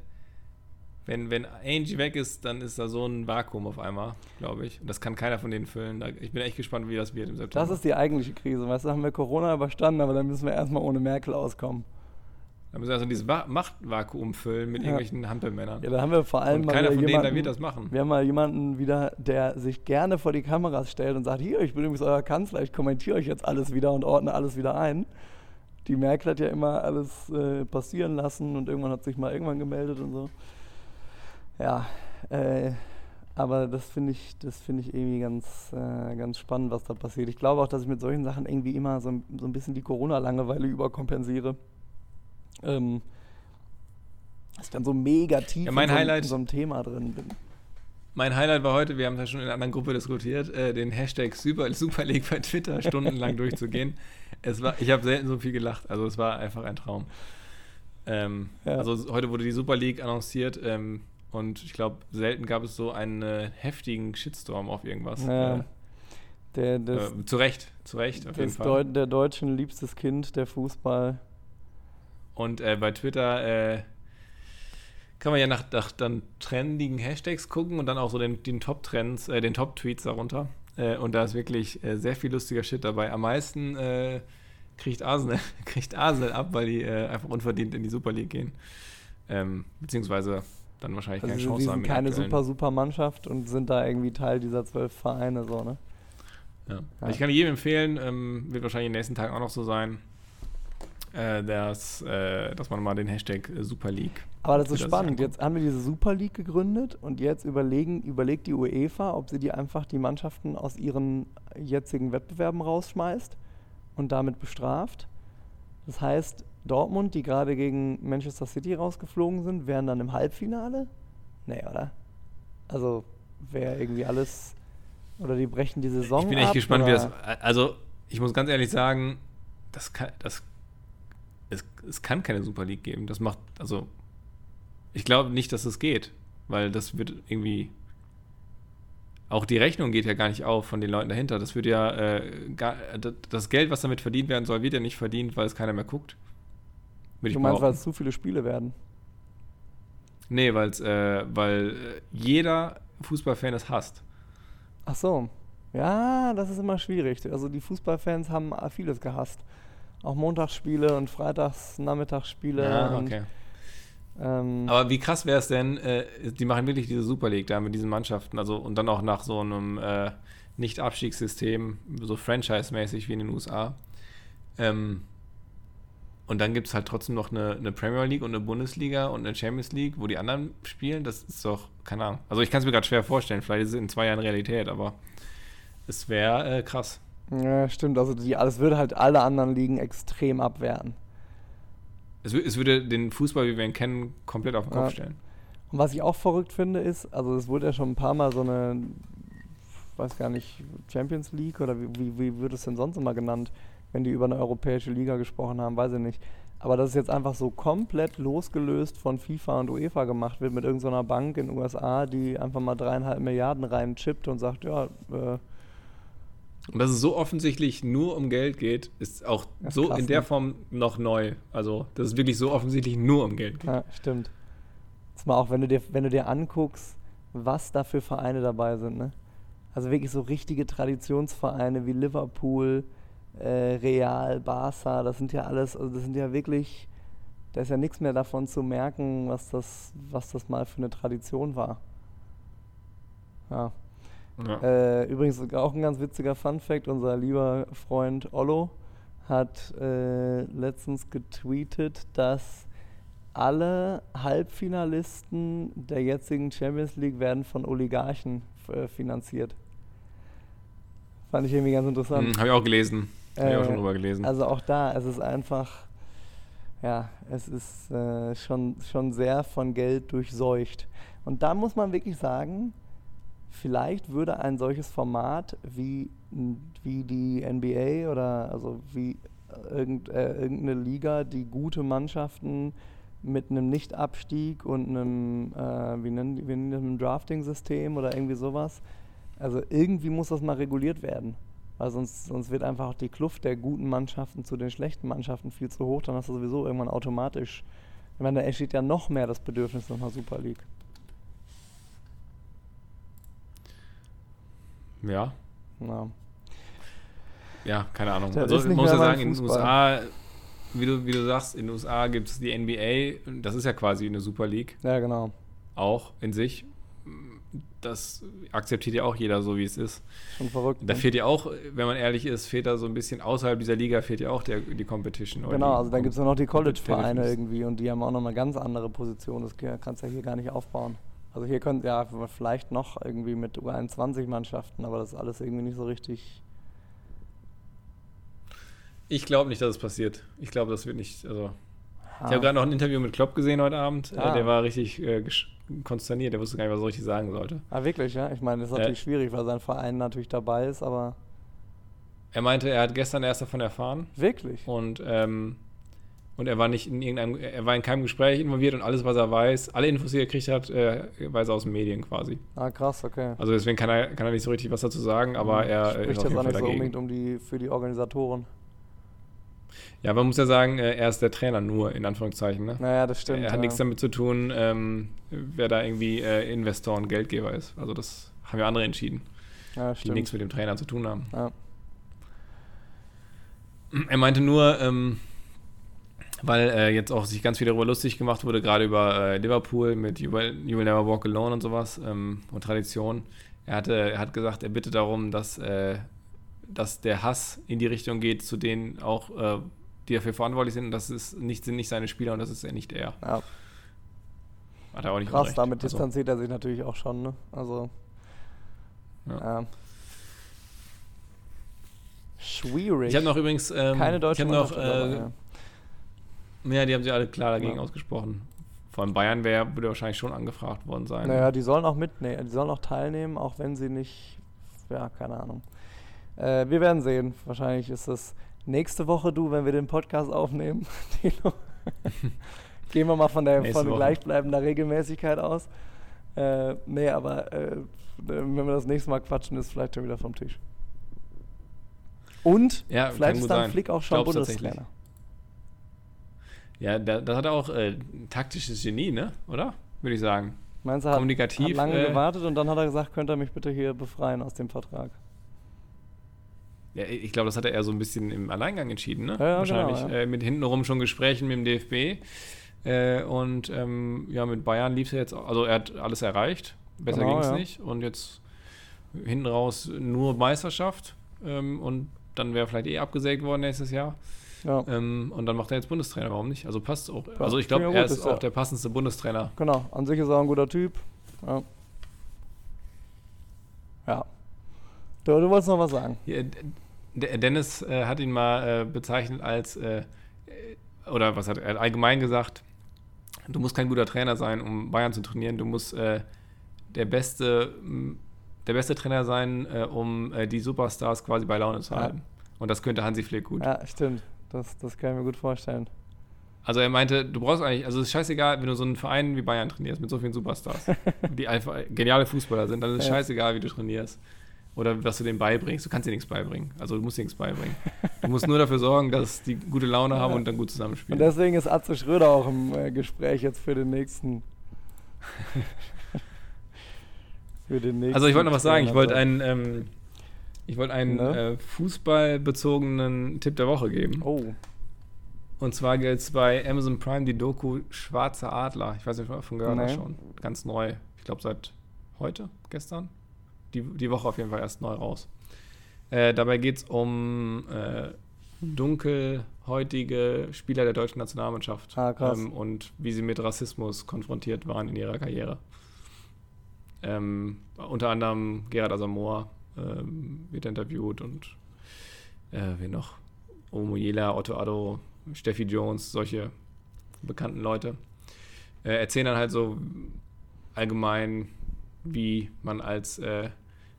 wenn, wenn Angie weg ist, dann ist da so ein Vakuum auf einmal, glaube ich. Und das kann keiner von denen füllen. Da, ich bin echt gespannt, wie das wird im September. Das ist die eigentliche Krise. Weißt du, haben wir Corona überstanden, aber dann müssen wir erstmal ohne Merkel auskommen. Da müssen wir also dieses Machtvakuum füllen mit Ja. irgendwelchen Hampelmännern. Ja, da haben wir vor allem Und mal keiner von denen, jemanden, der wird das machen. Wir haben mal jemanden wieder, der sich gerne vor die Kameras stellt und sagt, hier, ich bin übrigens euer Kanzler, ich kommentiere euch jetzt alles wieder und ordne alles wieder ein. Die Merkel hat ja immer alles äh, passieren lassen und irgendwann hat sich mal irgendwann gemeldet und so. Ja, äh, aber das finde ich, das finde ich irgendwie ganz, äh, ganz spannend, was da passiert. Ich glaube auch, dass ich mit solchen Sachen irgendwie immer so, ein- so ein bisschen die Corona-Langeweile überkompensiere. Ähm, dass ich dann so mega tief Ja, in, so, einem- Highlight- in so einem Thema drin bin. Mein Highlight war heute, wir haben es ja schon in einer anderen Gruppe diskutiert, äh, den Hashtag Super, Super League bei Twitter stundenlang durchzugehen. Es war, ich habe selten so viel gelacht, also es war einfach ein Traum. Ähm, Ja. Also heute wurde die Super League annonciert ähm, und ich glaube, selten gab es so einen äh, heftigen Shitstorm auf irgendwas. Ja. Der, das, äh, äh, zu Recht, zu Recht, auf jeden Fall. Deu der Deutschen liebstes Kind, der Fußball. Und äh, bei Twitter äh, kann man ja nach, nach dann trendigen Hashtags gucken und dann auch so den, den Top-Trends, äh, den Top-Tweets darunter. Äh, und da ist wirklich äh, sehr viel lustiger Shit dabei. Am meisten äh, kriegt, Arsenal, kriegt Arsenal ab, weil die äh, einfach unverdient in die Super League gehen. Ähm, beziehungsweise dann wahrscheinlich Also keine sie, Chance die haben. sind in der keine aktuellen. super, super Mannschaft und sind da irgendwie Teil dieser zwölf Vereine, so, ne? Ja. Ja. Ich kann jedem empfehlen, ähm, wird wahrscheinlich in den nächsten Tagen auch noch so sein, äh, dass, äh, dass man mal den Hashtag äh, Super League. Aber das ist spannend. Jetzt haben wir diese Super League gegründet und jetzt überlegen, überlegt die UEFA, ob sie die einfach die Mannschaften aus ihren jetzigen Wettbewerben rausschmeißt und damit bestraft. Das heißt, Dortmund, die gerade gegen Manchester City rausgeflogen sind, wären dann im Halbfinale? Nee, oder? Also wäre irgendwie alles. Oder die brechen die Saison. Ich bin echt ab, gespannt, wie das. oder- Also, ich muss ganz ehrlich sagen, das kann, das, es, es kann keine Super League geben. Das macht, also, ich glaube nicht, dass es geht, weil das wird irgendwie. Auch die Rechnung geht ja gar nicht auf von den Leuten dahinter. Das wird ja, äh, gar, das Geld, was damit verdient werden soll, wird ja nicht verdient, weil es keiner mehr guckt. Würde ich Du meinst, weil es zu viele Spiele werden? Nee, weil's, äh, weil äh, jeder Fußballfan es hasst. Ach so. Ja, das ist immer schwierig. Also die Fußballfans haben vieles gehasst. Auch Montagsspiele und Freitags, Nachmittagsspiele. Ja, okay. ähm, Aber wie krass wäre es denn, äh, die machen wirklich diese Super League da mit diesen Mannschaften, also und dann auch nach so einem äh, Nicht-Abstiegssystem, so Franchise-mäßig wie in den USA. Ähm, und dann gibt es halt trotzdem noch eine, eine Premier League und eine Bundesliga und eine Champions League, wo die anderen spielen. Das ist doch, keine Ahnung. Also ich kann es mir gerade schwer vorstellen, vielleicht ist es in zwei Jahren Realität, aber es wäre äh, krass. ja, stimmt. Also die, es würde halt alle anderen Ligen extrem abwerten. Es, es würde den Fußball, wie wir ihn kennen, komplett auf den Kopf Ja. stellen. Und was ich auch verrückt finde, ist, also es wurde ja schon ein paar Mal so eine, weiß gar nicht, Champions League oder wie, wie, wie wird es denn sonst immer genannt, wenn die über eine europäische Liga gesprochen haben, weiß ich nicht. Aber dass es jetzt einfach so komplett losgelöst von FIFA und UEFA gemacht wird mit irgendeiner Bank in den USA, die einfach mal dreieinhalb Milliarden reinchippt und sagt, ja, äh, Und dass es so offensichtlich nur um Geld geht, ist auch ist so krass, in der ne? Form noch neu. Also, dass es wirklich so offensichtlich nur um Geld geht. ja, stimmt. Jetzt mal auch, wenn du dir, wenn du dir anguckst, was da für Vereine dabei sind, ne? Also wirklich so richtige Traditionsvereine wie Liverpool, äh, Real, Barca, das sind ja alles, also das sind ja wirklich, da ist ja nichts mehr davon zu merken, was das, was das mal für eine Tradition war. Ja. Ja. Äh, übrigens auch ein ganz witziger Fun-Fact: Unser lieber Freund Ollo hat äh, letztens getweetet, dass alle Halbfinalisten der jetzigen Champions League werden von Oligarchen äh, finanziert. Fand ich irgendwie ganz interessant. Hm, Habe ich auch gelesen. Habe ich auch Äh, schon drüber gelesen. Also auch da, es ist einfach, ja, es ist äh, schon, schon sehr von Geld durchseucht. Und da muss man wirklich sagen, vielleicht würde ein solches Format wie, wie die NBA oder also wie irgend, äh, irgendeine Liga, die gute Mannschaften mit einem Nicht-Abstieg und einem, äh, wie nennen, wie nennen das, einem Drafting-System oder irgendwie sowas. Also irgendwie muss das mal reguliert werden. Weil sonst, sonst wird einfach die Kluft der guten Mannschaften zu den schlechten Mannschaften viel zu hoch. Dann hast du sowieso irgendwann automatisch. Ich meine, da entsteht ja noch mehr das Bedürfnis nach einer Super League. ja. Ja. Ja, keine Ahnung. Das also nicht muss ja sagen, in den. USA wie du, wie du sagst, in den USA gibt es die NBA, das ist ja quasi eine Super League. Ja, genau. Auch in sich. Das akzeptiert ja auch jeder so, wie es ist. Schon verrückt. Da ne? fehlt ja auch, wenn man ehrlich ist, fehlt da so ein bisschen außerhalb dieser Liga fehlt ja auch der, die Competition. Genau, die also dann gibt es ja noch die College-Vereine irgendwie und die haben auch noch eine ganz andere Position. Das kann- kannst du ja hier gar nicht aufbauen. Also hier könnt ja vielleicht noch irgendwie mit U21-Mannschaften, aber das ist alles irgendwie nicht so richtig. Ich glaube nicht, dass es passiert. Ich glaube, das wird nicht. Also, Ah, Ich habe gerade noch ein Interview mit Klopp gesehen heute Abend. Äh, Ah. Der war richtig äh, konsterniert. Der wusste gar nicht, was er richtig sagen sollte. ah, wirklich, ja? Ich meine, das ist Ja. natürlich schwierig, weil sein Verein natürlich dabei ist, aber Er meinte, er hat gestern erst davon erfahren wirklich. und, ähm, und er war nicht in irgendeinem, er war in keinem Gespräch involviert und alles, was er weiß, alle Infos, die er gekriegt hat, äh, weiß er aus den Medien quasi. Ah, krass, okay. Also deswegen kann er, kann er nicht so richtig was dazu sagen, aber er äh, Spricht jetzt auch nicht so unbedingt um die, für die Organisatoren. Ja, man muss ja sagen, äh, er ist der Trainer nur, in Anführungszeichen. Ne? Naja, das stimmt. er hat ja. nichts damit zu tun, ähm, wer da irgendwie äh, Investor und Geldgeber ist. Also das haben ja andere entschieden, ja, die nichts mit dem Trainer zu tun haben. Ja. Er meinte nur, ähm, weil äh, jetzt auch sich ganz viel darüber lustig gemacht wurde, gerade über äh, Liverpool mit you will, you will Never Walk Alone und sowas ähm, und Tradition. Er, hatte, er hat gesagt, er bittet darum, dass, äh, dass der Hass in die Richtung geht, zu denen auch, äh, die dafür verantwortlich sind. Und das ist nicht, sind nicht seine Spieler und das ist er nicht er. ja. Hat er auch nicht Krass, damit Also, distanziert er sich natürlich auch schon, ne? Also. Ja. Ja. Schwierig. ich habe noch übrigens. Ähm, keine deutsche ich noch, äh, ja. Ja, die haben sich alle klar dagegen Ja. ausgesprochen. Vor allem Bayern wäre, würde wahrscheinlich schon angefragt worden sein. Naja, die sollen auch mitnehmen, die sollen auch teilnehmen, auch wenn sie nicht, ja, keine Ahnung. Äh, wir werden sehen. Wahrscheinlich ist es nächste Woche, du, wenn wir den Podcast aufnehmen. Gehen wir mal von der von gleichbleibender Regelmäßigkeit aus. Äh, nee, aber äh, wenn wir das nächste Mal quatschen, ist vielleicht schon wieder vom Tisch. Und Ja, vielleicht ist dann sein. Flick auch schon. Bundestrainer. Ja, da, das hat er auch äh, taktisches Genie, ne? Oder? Würde ich sagen. Meinst du, hat, Kommunikativ, hat lange äh, gewartet und dann hat er gesagt, könnt ihr mich bitte hier befreien aus dem Vertrag. Ja, ich glaube, das hat er eher so ein bisschen im Alleingang entschieden, ne? Ja, ja, Wahrscheinlich. genau, ja. Äh, mit hintenrum schon Gesprächen mit dem DFB. Äh, und ähm, ja, mit Bayern lief es ja jetzt, auch- also er hat alles erreicht. Besser Genau, ging es ja. nicht. Und jetzt hinten raus nur Meisterschaft. Ähm, und dann wäre vielleicht eh abgesägt worden nächstes Jahr. Ja. Ähm, und dann macht er jetzt Bundestrainer, warum nicht? Also passt auch. Ja, also ich glaube, er ist ist auch ja- der passendste Bundestrainer. Genau, an sich ist er ein guter Typ. Ja. Ja. Du, du wolltest noch was sagen. Ja, Dennis äh, hat ihn mal äh, bezeichnet als, äh, äh, oder was hat er, allgemein gesagt, du musst kein guter Trainer sein, um Bayern zu trainieren. Du musst äh, der beste, der beste Trainer sein, äh, um die Superstars quasi bei Laune zu Ja. halten. Und das könnte Hansi Flick gut. Ja, stimmt. Das, das kann ich mir gut vorstellen. Also er meinte, du brauchst eigentlich, also es ist scheißegal, wenn du so einen Verein wie Bayern trainierst mit so vielen Superstars, die einfach geniale Fußballer sind, dann ist es Ja. scheißegal, wie du trainierst. Oder was du denen beibringst. Du kannst dir nichts beibringen. Also du musst dir nichts beibringen. Du musst nur dafür sorgen, dass die gute Laune haben Ja. und dann gut Und zusammenspielen. deswegen ist Atze Schröder auch im äh, Gespräch jetzt für den nächsten. für den nächsten. Also ich wollte noch was sagen. Ich wollte einen, ähm, ich wollte einen Ne? äh, fußballbezogenen Tipp der Woche geben. Oh, Und zwar gilt es bei Amazon Prime die Doku Schwarzer Adler. Ich weiß nicht, ob du davon gehört hast Nee. schon. Ganz neu. Ich glaube seit heute, gestern. Die, die Woche auf jeden Fall erst neu raus. Äh, dabei geht es um äh, dunkelhäutige Spieler der deutschen Nationalmannschaft Ah, ähm, und wie sie mit Rassismus konfrontiert waren in ihrer Karriere. Ähm, unter anderem Gerhard Asamoah ähm, wird interviewt und äh, wer noch? Omo Jela, Otto Addo, Steffi Jones, solche bekannten Leute. Äh, erzählen dann halt so allgemein, wie man als äh,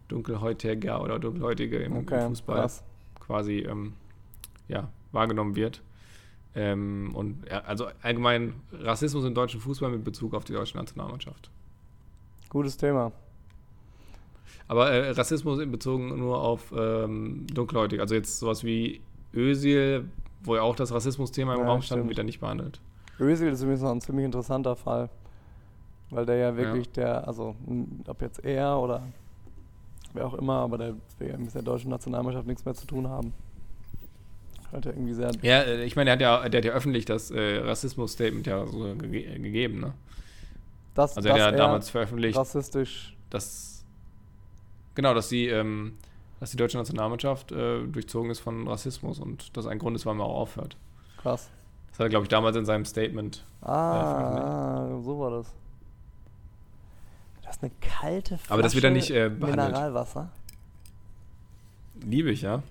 Dunkelhäutiger oder Dunkelhäutige im, im okay, Fußball krass. quasi ähm, ja, wahrgenommen wird. Ähm, und ja, also allgemein Rassismus im deutschen Fußball mit Bezug auf die deutsche Nationalmannschaft. Gutes Thema. Aber äh, Rassismus in bezogen nur auf ähm, Dunkelhäutige. Also jetzt sowas wie Özil, wo ja auch das Rassismus-Thema im Ja, Raum stand, wird da nicht behandelt. Özil ist übrigens noch ein ziemlich interessanter Fall. Weil der ja wirklich der, also n- ob jetzt er oder wer auch immer, aber der will ja mit der deutschen Nationalmannschaft nichts mehr zu tun haben. Hat er irgendwie sehr. Ja, äh, ich meine, der hat ja, der hat ja öffentlich das äh, Rassismus-Statement ja so ge gegeben, ne? Das, Also er hat ja er damals veröffentlicht, rassistisch. dass genau, dass die, ähm, dass die deutsche Nationalmannschaft äh, durchzogen ist von Rassismus und das ein Grund ist, warum er auch aufhört. Krass. Das hat er, glaube ich, damals in seinem Statement. Ah, so war das. Das ist eine kalte Flasche Aber das wird dann nicht, äh, behandelt. Mineralwasser. Liebe ich, ja.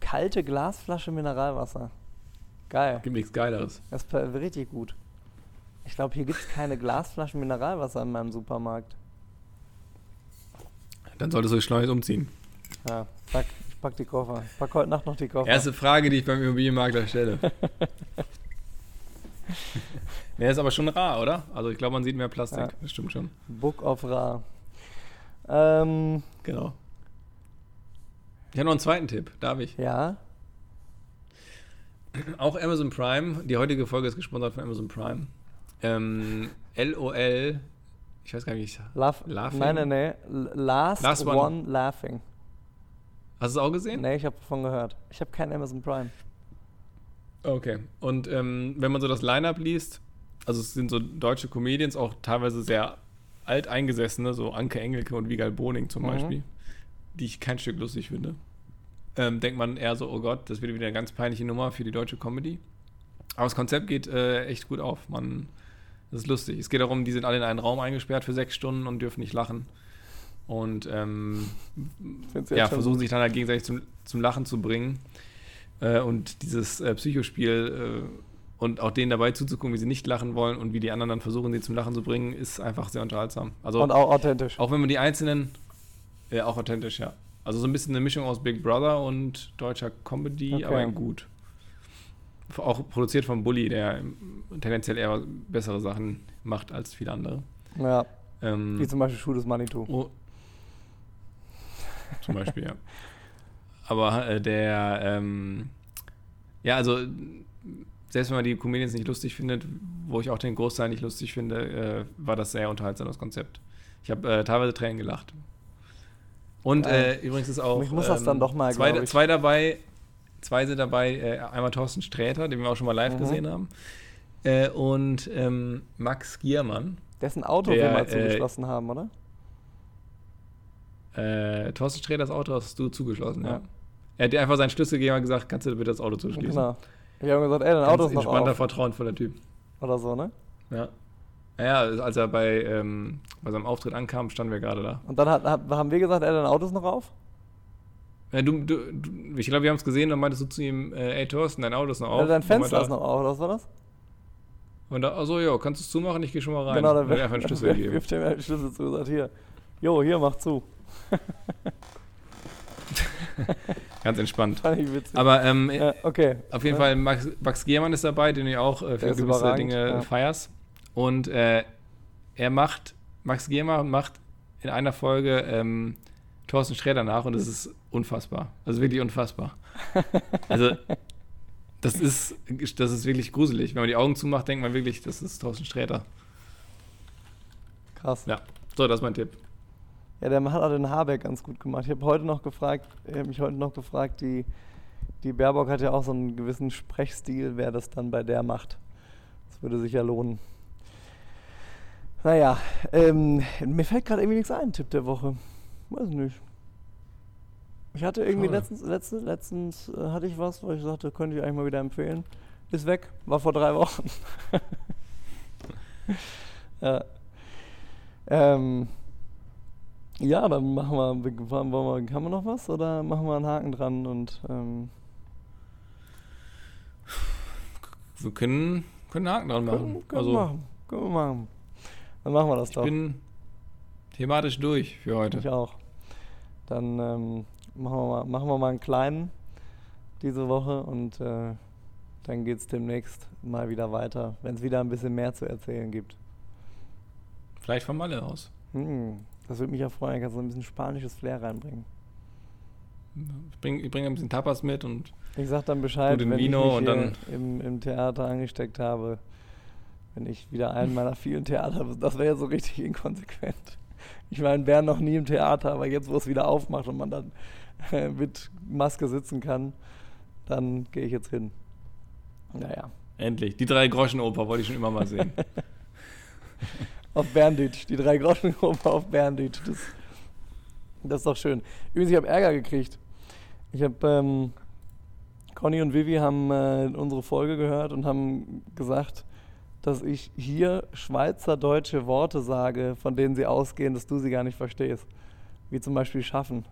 Kalte Glasflasche Mineralwasser. Geil. Gibt nichts Geileres. Das ist richtig gut. Ich glaube, hier gibt es keine Glasflaschen Mineralwasser in meinem Supermarkt. Dann solltest du dich schnell umziehen. Ja, zack, ich pack die Koffer. Ich pack heute Nacht noch die Koffer. Erste Frage, die ich beim Immobilienmakler stelle. Der ist aber schon rar, oder? Also ich glaube, man sieht mehr Plastik. Ja. Das stimmt schon. Book of Ra. Ähm, Genau. Ich habe noch einen zweiten Tipp. Darf ich? ja. Auch Amazon Prime. Die heutige Folge ist gesponsert von Amazon Prime. Ähm, LOL. Ich weiß gar nicht, wie ich Laugh, Laughing? nein, nein, nein. Last, Last one. one. Laughing. Hast du es auch gesehen? Nee, ich habe davon gehört. Ich habe kein Amazon Prime. Okay. Und ähm, wenn man so das Line-Up liest, also es sind so deutsche Comedians, auch teilweise sehr alteingesessene, so Anke Engelke und Wiegald Boning zum Mhm. Beispiel, die ich kein Stück lustig finde. Ähm, denkt man eher so, oh Gott, das wird wieder eine ganz peinliche Nummer für die deutsche Comedy. Aber das Konzept geht äh, echt gut auf. Man, das ist lustig. Es geht darum, die sind alle in einen Raum eingesperrt für sechs Stunden und dürfen nicht lachen. Und ähm, ja, versuchen sich dann halt gegenseitig zum, zum Lachen zu bringen. Äh, und dieses äh, Psychospiel äh, und auch denen dabei zuzugucken, wie sie nicht lachen wollen und wie die anderen dann versuchen, sie zum Lachen zu bringen, ist einfach sehr unterhaltsam. Also Und auch authentisch. auch wenn man die einzelnen, ja, auch authentisch, ja. Also so ein bisschen eine Mischung aus Big Brother und deutscher Comedy, Okay. aber in gut. Auch produziert von Bully, der tendenziell eher bessere Sachen macht als viele andere. Ja, Ähm, wie zum Beispiel Schuh des Manitou. Oh. Zum Beispiel, ja. Aber äh, der, ähm, ja, also selbst wenn man die Comedians nicht lustig findet, wo ich auch den Großteil nicht lustig finde, äh, war das sehr unterhaltsam, das Konzept. Ich habe äh, teilweise Tränen gelacht. Und Geil. äh, übrigens ist auch ähm, Ich muss das dann doch mal, zwei, zwei dabei, zwei sind dabei, äh, einmal Thorsten Sträter, den wir auch schon mal live Mhm. gesehen haben, äh, und ähm, Max Giermann. Dessen Auto Der, wir mal zugeschlossen haben, oder? Äh, Thorsten Sträters Auto hast du zugeschlossen, ja. Ja. Er hat dir einfach seinen Schlüssel gegeben und gesagt, kannst du bitte das Auto zuschließen. Genau. Ich habe gesagt, ey, dein Auto ist noch entspannter, auf. vertrauensvoller Typ. Oder so, ne? Ja. Naja, als er bei, ähm, bei seinem Auftritt ankam, standen wir gerade da. Und dann hat, hat, haben wir gesagt, ey, dein Auto ist noch auf? Ja, du, du, du, ich glaube, wir haben es gesehen, dann meintest du zu ihm, äh, ey Thorsten, dein Auto ist noch auf. Ey, dein Und Fenster meinte ist noch auf, oder was war das? Und da, achso, ja, kannst du es zumachen? Ich gehe schon mal rein. Genau, Und dann er einfach einen Schlüssel gegeben. wirft mir den Schlüssel zu und sagt, hier, jo, hier, mach zu. Ganz entspannt. Fand ich witzig. Aber ähm, ja, okay. Auf jeden Ja. Fall, Max, Max Giermann ist dabei, den du ja auch äh, für gewisse Dinge ja. feierst. Und äh, er macht, Max Giermann macht in einer Folge ähm, Thorsten Sträter nach und es ist unfassbar. Also wirklich unfassbar. Also, das ist, das ist wirklich gruselig. Wenn man die Augen zumacht, denkt man wirklich, das ist Thorsten Sträter. Krass. Ja, so, das ist mein Tipp. Ja, der hat auch den Habeck ganz gut gemacht. Ich habe heute noch gefragt, ich habe mich heute noch gefragt, die, die Baerbock hat ja auch so einen gewissen Sprechstil, wer das dann bei der macht. Das würde sich ja lohnen. Naja, ähm, mir fällt gerade irgendwie nichts ein, Tipp der Woche. Weiß nicht. Ich hatte irgendwie Schade. letztens, letztens, letztens äh, hatte ich was, wo ich sagte, könnte ich eigentlich mal wieder empfehlen. Ist weg, war vor drei Wochen. ja. Ähm, ja, dann machen wir, wollen wir, haben wir noch was oder machen wir einen Haken dran und ähm, Wir können, können einen Haken dran machen. können, können also, wir machen, können wir machen. Dann machen wir das ich doch. bin thematisch durch für heute. Ich auch. Dann ähm, machen, wir mal, machen wir mal einen kleinen diese Woche und äh, dann geht es demnächst mal wieder weiter, wenn es wieder ein bisschen mehr zu erzählen gibt. Vielleicht von Malle aus. Hm, das würde mich ja freuen, kannst du ein bisschen spanisches Flair reinbringen. Ich bringe bring ein bisschen Tapas mit und Ich sag dann Bescheid, wenn Vino ich mich dann- im, im Theater angesteckt habe. Wenn ich wieder einen meiner vielen Theater, das wäre ja so richtig inkonsequent. Ich war in Bern noch nie im Theater, aber jetzt, wo es wieder aufmacht und man dann äh, mit Maske sitzen kann, dann gehe ich jetzt hin. Naja. Endlich. Die drei Groschenoper wollte ich schon immer mal sehen. auf Berndeutsch. Die drei Groschenoper auf Berndeutsch. Das, das ist doch schön. Übrigens, ich habe Ärger gekriegt. Ich habe, ähm, Conny und Vivi haben äh, unsere Folge gehört und haben gesagt, dass ich hier schweizerdeutsche Worte sage, von denen sie ausgehen, dass du sie gar nicht verstehst. Wie zum Beispiel schaffen.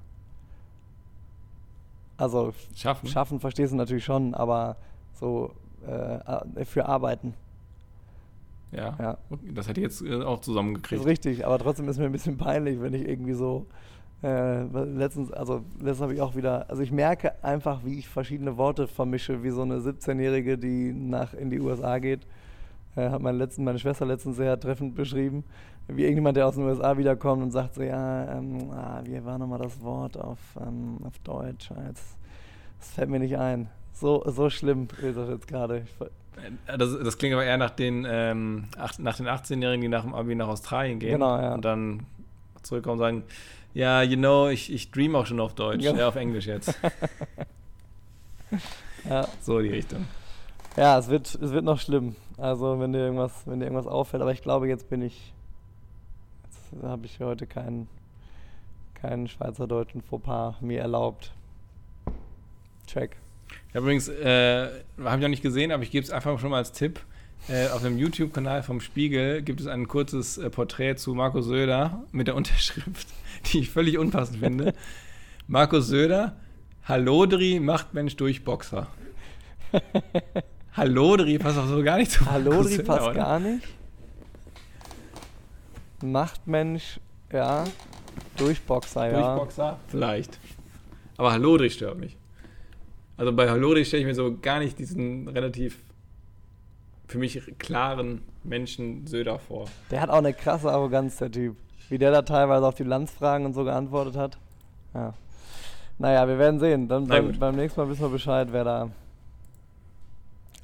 Also Schaffen? schaffen verstehst du natürlich schon, aber so äh, für arbeiten. Ja. Ja. Das hätte ich jetzt äh, auch Das zusammengekriegt. ist richtig, aber trotzdem ist mir ein bisschen peinlich, wenn ich irgendwie so äh, letztens, also letztens habe ich auch wieder, also ich merke einfach, wie ich verschiedene Worte vermische, wie so eine 17-Jährige, die nach in die USA geht. Äh, hat meine, letzten, meine Schwester letztens sehr treffend beschrieben, wie irgendjemand, der aus den USA wiederkommt und sagt so, ja, ähm, ah, wie war nochmal das Wort auf, ähm, auf Deutsch? Ah, Jetzt, das fällt mir nicht ein. So, so schlimm ist das jetzt gerade. Äh, Das, das klingt aber eher nach den, ähm, nach den 18-Jährigen, die nach dem Abi nach Australien gehen Genau, ja. und dann zurückkommen und sagen, ja, you know, ich, ich dream auch schon auf Deutsch, Genau. ja, auf Englisch jetzt. Ja. So die Richtung. Ja, es wird, es wird noch schlimm. Also wenn dir irgendwas, wenn dir irgendwas auffällt, aber ich glaube, jetzt bin ich, jetzt habe ich heute keinen, keinen schweizerdeutschen Fauxpas mir erlaubt. Check. Ich habe übrigens, äh, habe ich noch nicht gesehen, aber ich gebe es einfach schon mal als Tipp. Äh, auf dem YouTube-Kanal vom Spiegel gibt es ein kurzes äh, Porträt zu Markus Söder mit der Unterschrift, die ich völlig unpassend finde. Markus Söder, Hallodri macht Mensch durch Boxer. Hallodri passt auch so gar nicht zu Hallodri Söder, passt oder? gar nicht. Machtmensch, ja. Durchboxer, ja. Durchboxer? Vielleicht. Aber Hallodri stört mich. Also bei Hallodri stelle ich mir so gar nicht diesen relativ für mich klaren Menschen Söder vor. Der hat auch eine krasse Arroganz, der Typ. Wie der da teilweise auf die Landsfragen und so geantwortet hat. Ja. Naja, wir werden sehen. Dann beim, beim nächsten Mal wissen wir Bescheid, wer da.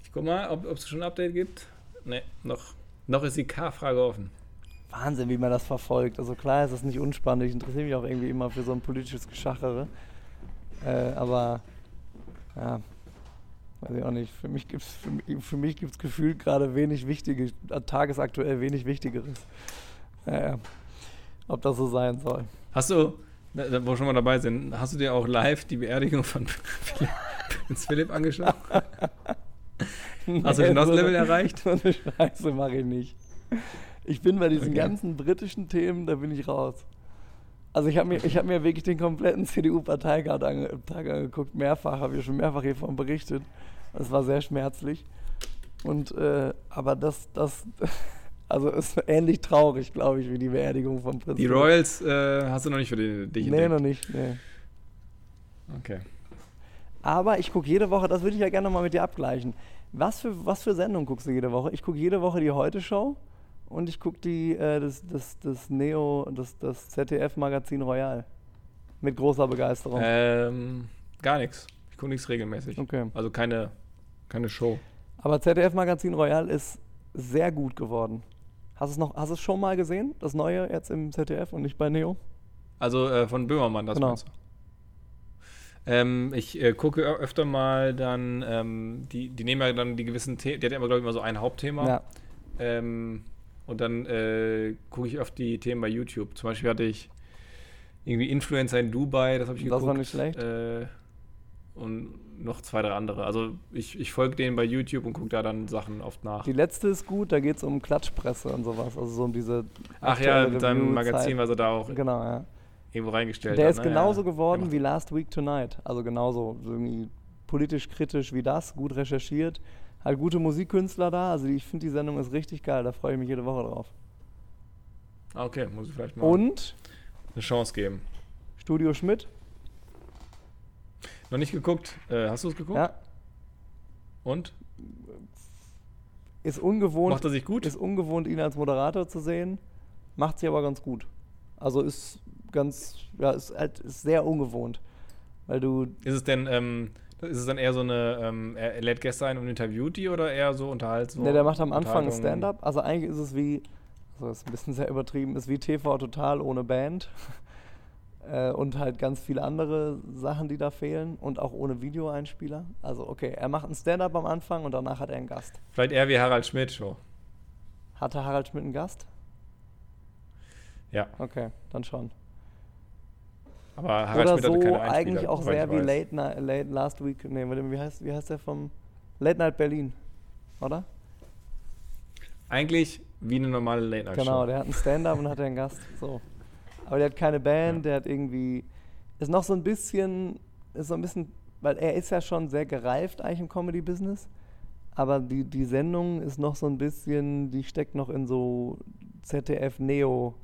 Ich guck mal, ob es schon ein Update gibt. Ne, noch, noch ist die K-Frage offen. Wahnsinn, wie man das verfolgt. Also klar ist das nicht unspannend. Ich interessiere mich auch irgendwie immer für so ein politisches Geschachere. Äh, aber ja, weiß ich auch nicht. Für mich gibt es für, mich- für mich gibt's gefühlt gerade wenig Wichtiges, äh, tagesaktuell wenig Wichtigeres. Naja, ob das so sein soll. Hast du, da- wo wir schon mal dabei sind, hast du dir auch live die Beerdigung von Prinz Philipp angeschaut? Hast du den so eine- erreicht? So eine Scheiße mache ich nicht. Ich bin bei diesen Okay. ganzen britischen Themen, da bin ich raus. Also ich habe mir, ich hab mir wirklich den kompletten CDU-Parteitag ange, angeguckt, mehrfach, habe ich schon mehrfach hiervon berichtet. Das war sehr schmerzlich. Und äh, aber das, das, also ist ähnlich traurig, glaube ich, wie die Beerdigung von Prinz. Die. Royals äh, hast du noch nicht für die, dich Nee, entdeckt? noch nicht. Nee. Okay. Aber ich gucke jede Woche, das würde ich ja gerne mal mit dir abgleichen. Was für, was für Sendungen guckst du jede Woche? Ich gucke jede Woche die Heute-Show und ich gucke die, äh, das, das, das Neo, das, das ZDF-Magazin Royal. Mit großer Begeisterung. Ähm, gar nichts. Ich gucke nichts regelmäßig. Okay. Also keine, keine Show. Aber ZDF-Magazin Royal ist sehr gut geworden. Hast du es noch, hast es schon mal gesehen? Das neue jetzt im ZDF und nicht bei Neo? Also äh, von Böhmermann, das Genau. meinst du? Ähm, ich äh, gucke öfter mal dann, ähm, die, die nehmen ja dann die gewissen Themen, die hat ja immer, glaube ich, immer so ein Hauptthema. Ja. Ähm, und dann äh, gucke ich oft die Themen bei YouTube. Zum Beispiel hatte ich irgendwie Influencer in Dubai, das habe ich Das geguckt. war nicht schlecht. Äh, und noch zwei, drei andere. Also ich, ich folge denen bei YouTube und gucke da dann Sachen oft nach. Die letzte ist gut, da geht es um Klatschpresse und sowas. Also so um diese. Ach ja, mit seinem. Magazin, was er da auch Genau, ja. irgendwo reingestellt Der hat. ist ne? genauso Ja. geworden Der wie Last Week Tonight. Also genauso so irgendwie politisch kritisch wie das, gut recherchiert. Halt gute Musikkünstler da. Also ich finde die Sendung ist richtig geil. Da freue ich mich jede Woche drauf. Okay, muss ich vielleicht mal Und eine Chance geben. Studio Schmidt. Noch nicht geguckt. Äh, hast du es geguckt? Ja, Und? ist ungewohnt. Macht er sich gut? Ist ungewohnt, ihn als Moderator zu sehen. Macht sie aber ganz gut. Also ist ganz, ja, ist halt ist sehr ungewohnt. Weil du, Ist es denn, ähm, ist es dann eher so eine, ähm, er, lädt Gäste ein und interviewt die oder eher so unterhaltsam? ne, der macht am Anfang? Stand-up. Also eigentlich ist es wie, also ist ein bisschen sehr übertrieben, ist wie TV Total ohne Band. Äh, und halt ganz viele andere Sachen, die da fehlen. Und auch ohne Videoeinspieler. Also, okay, er macht ein Stand-up am Anfang und danach hat er einen Gast. Vielleicht eher wie Harald Schmidt Show. Hatte Harald Schmidt einen Gast? Ja. Okay, dann schon. Aber Harald Oder Schmidt so keine eigentlich auch sehr wie. Late, Night, Late Last Week. Nee, wie heißt, wie heißt der vom Late Night Berlin? Oder? Eigentlich wie eine normale Late Night Genau, Show. der hat einen Stand-up und hat einen Gast. So. Aber der hat keine Band, der hat irgendwie. Ist noch so ein bisschen. Ist so ein bisschen. Weil er ist ja schon sehr gereift eigentlich im Comedy-Business. Aber die, die Sendung ist noch so ein bisschen. Die steckt noch in so ZDF-Neo.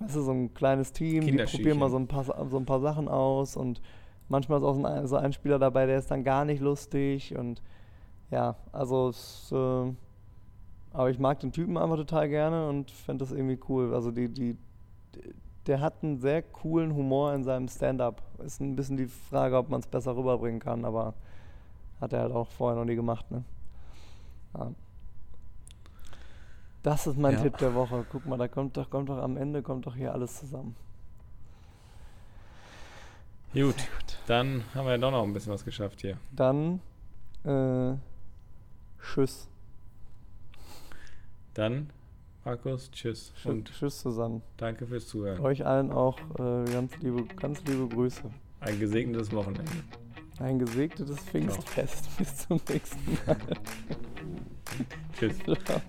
Weißt du, so ein kleines Team, die probieren mal so ein, paar, so ein paar Sachen aus und manchmal ist auch so ein, so ein Spieler dabei, der ist dann gar nicht lustig und ja, also es, äh, aber ich mag den Typen einfach total gerne und fände das irgendwie cool. Also die, die, der hat einen sehr coolen Humor in seinem Stand-up. Ist ein bisschen die Frage, ob man es besser rüberbringen kann, aber hat er halt auch vorher noch nie gemacht, ne? Ja. Das ist mein Ja. Tipp der Woche. Guck mal, da kommt doch, kommt doch am Ende kommt doch hier alles zusammen. Gut, dann haben wir ja doch noch ein bisschen was geschafft hier. Dann äh, Tschüss. Dann, Markus, tschüss Tschüss, und tschüss zusammen. danke fürs Zuhören. Euch allen auch äh, ganz, liebe, ganz liebe Grüße. Ein gesegnetes Wochenende. Ein gesegnetes Pfingstfest. Bis zum nächsten Mal. Tschüss. Ciao.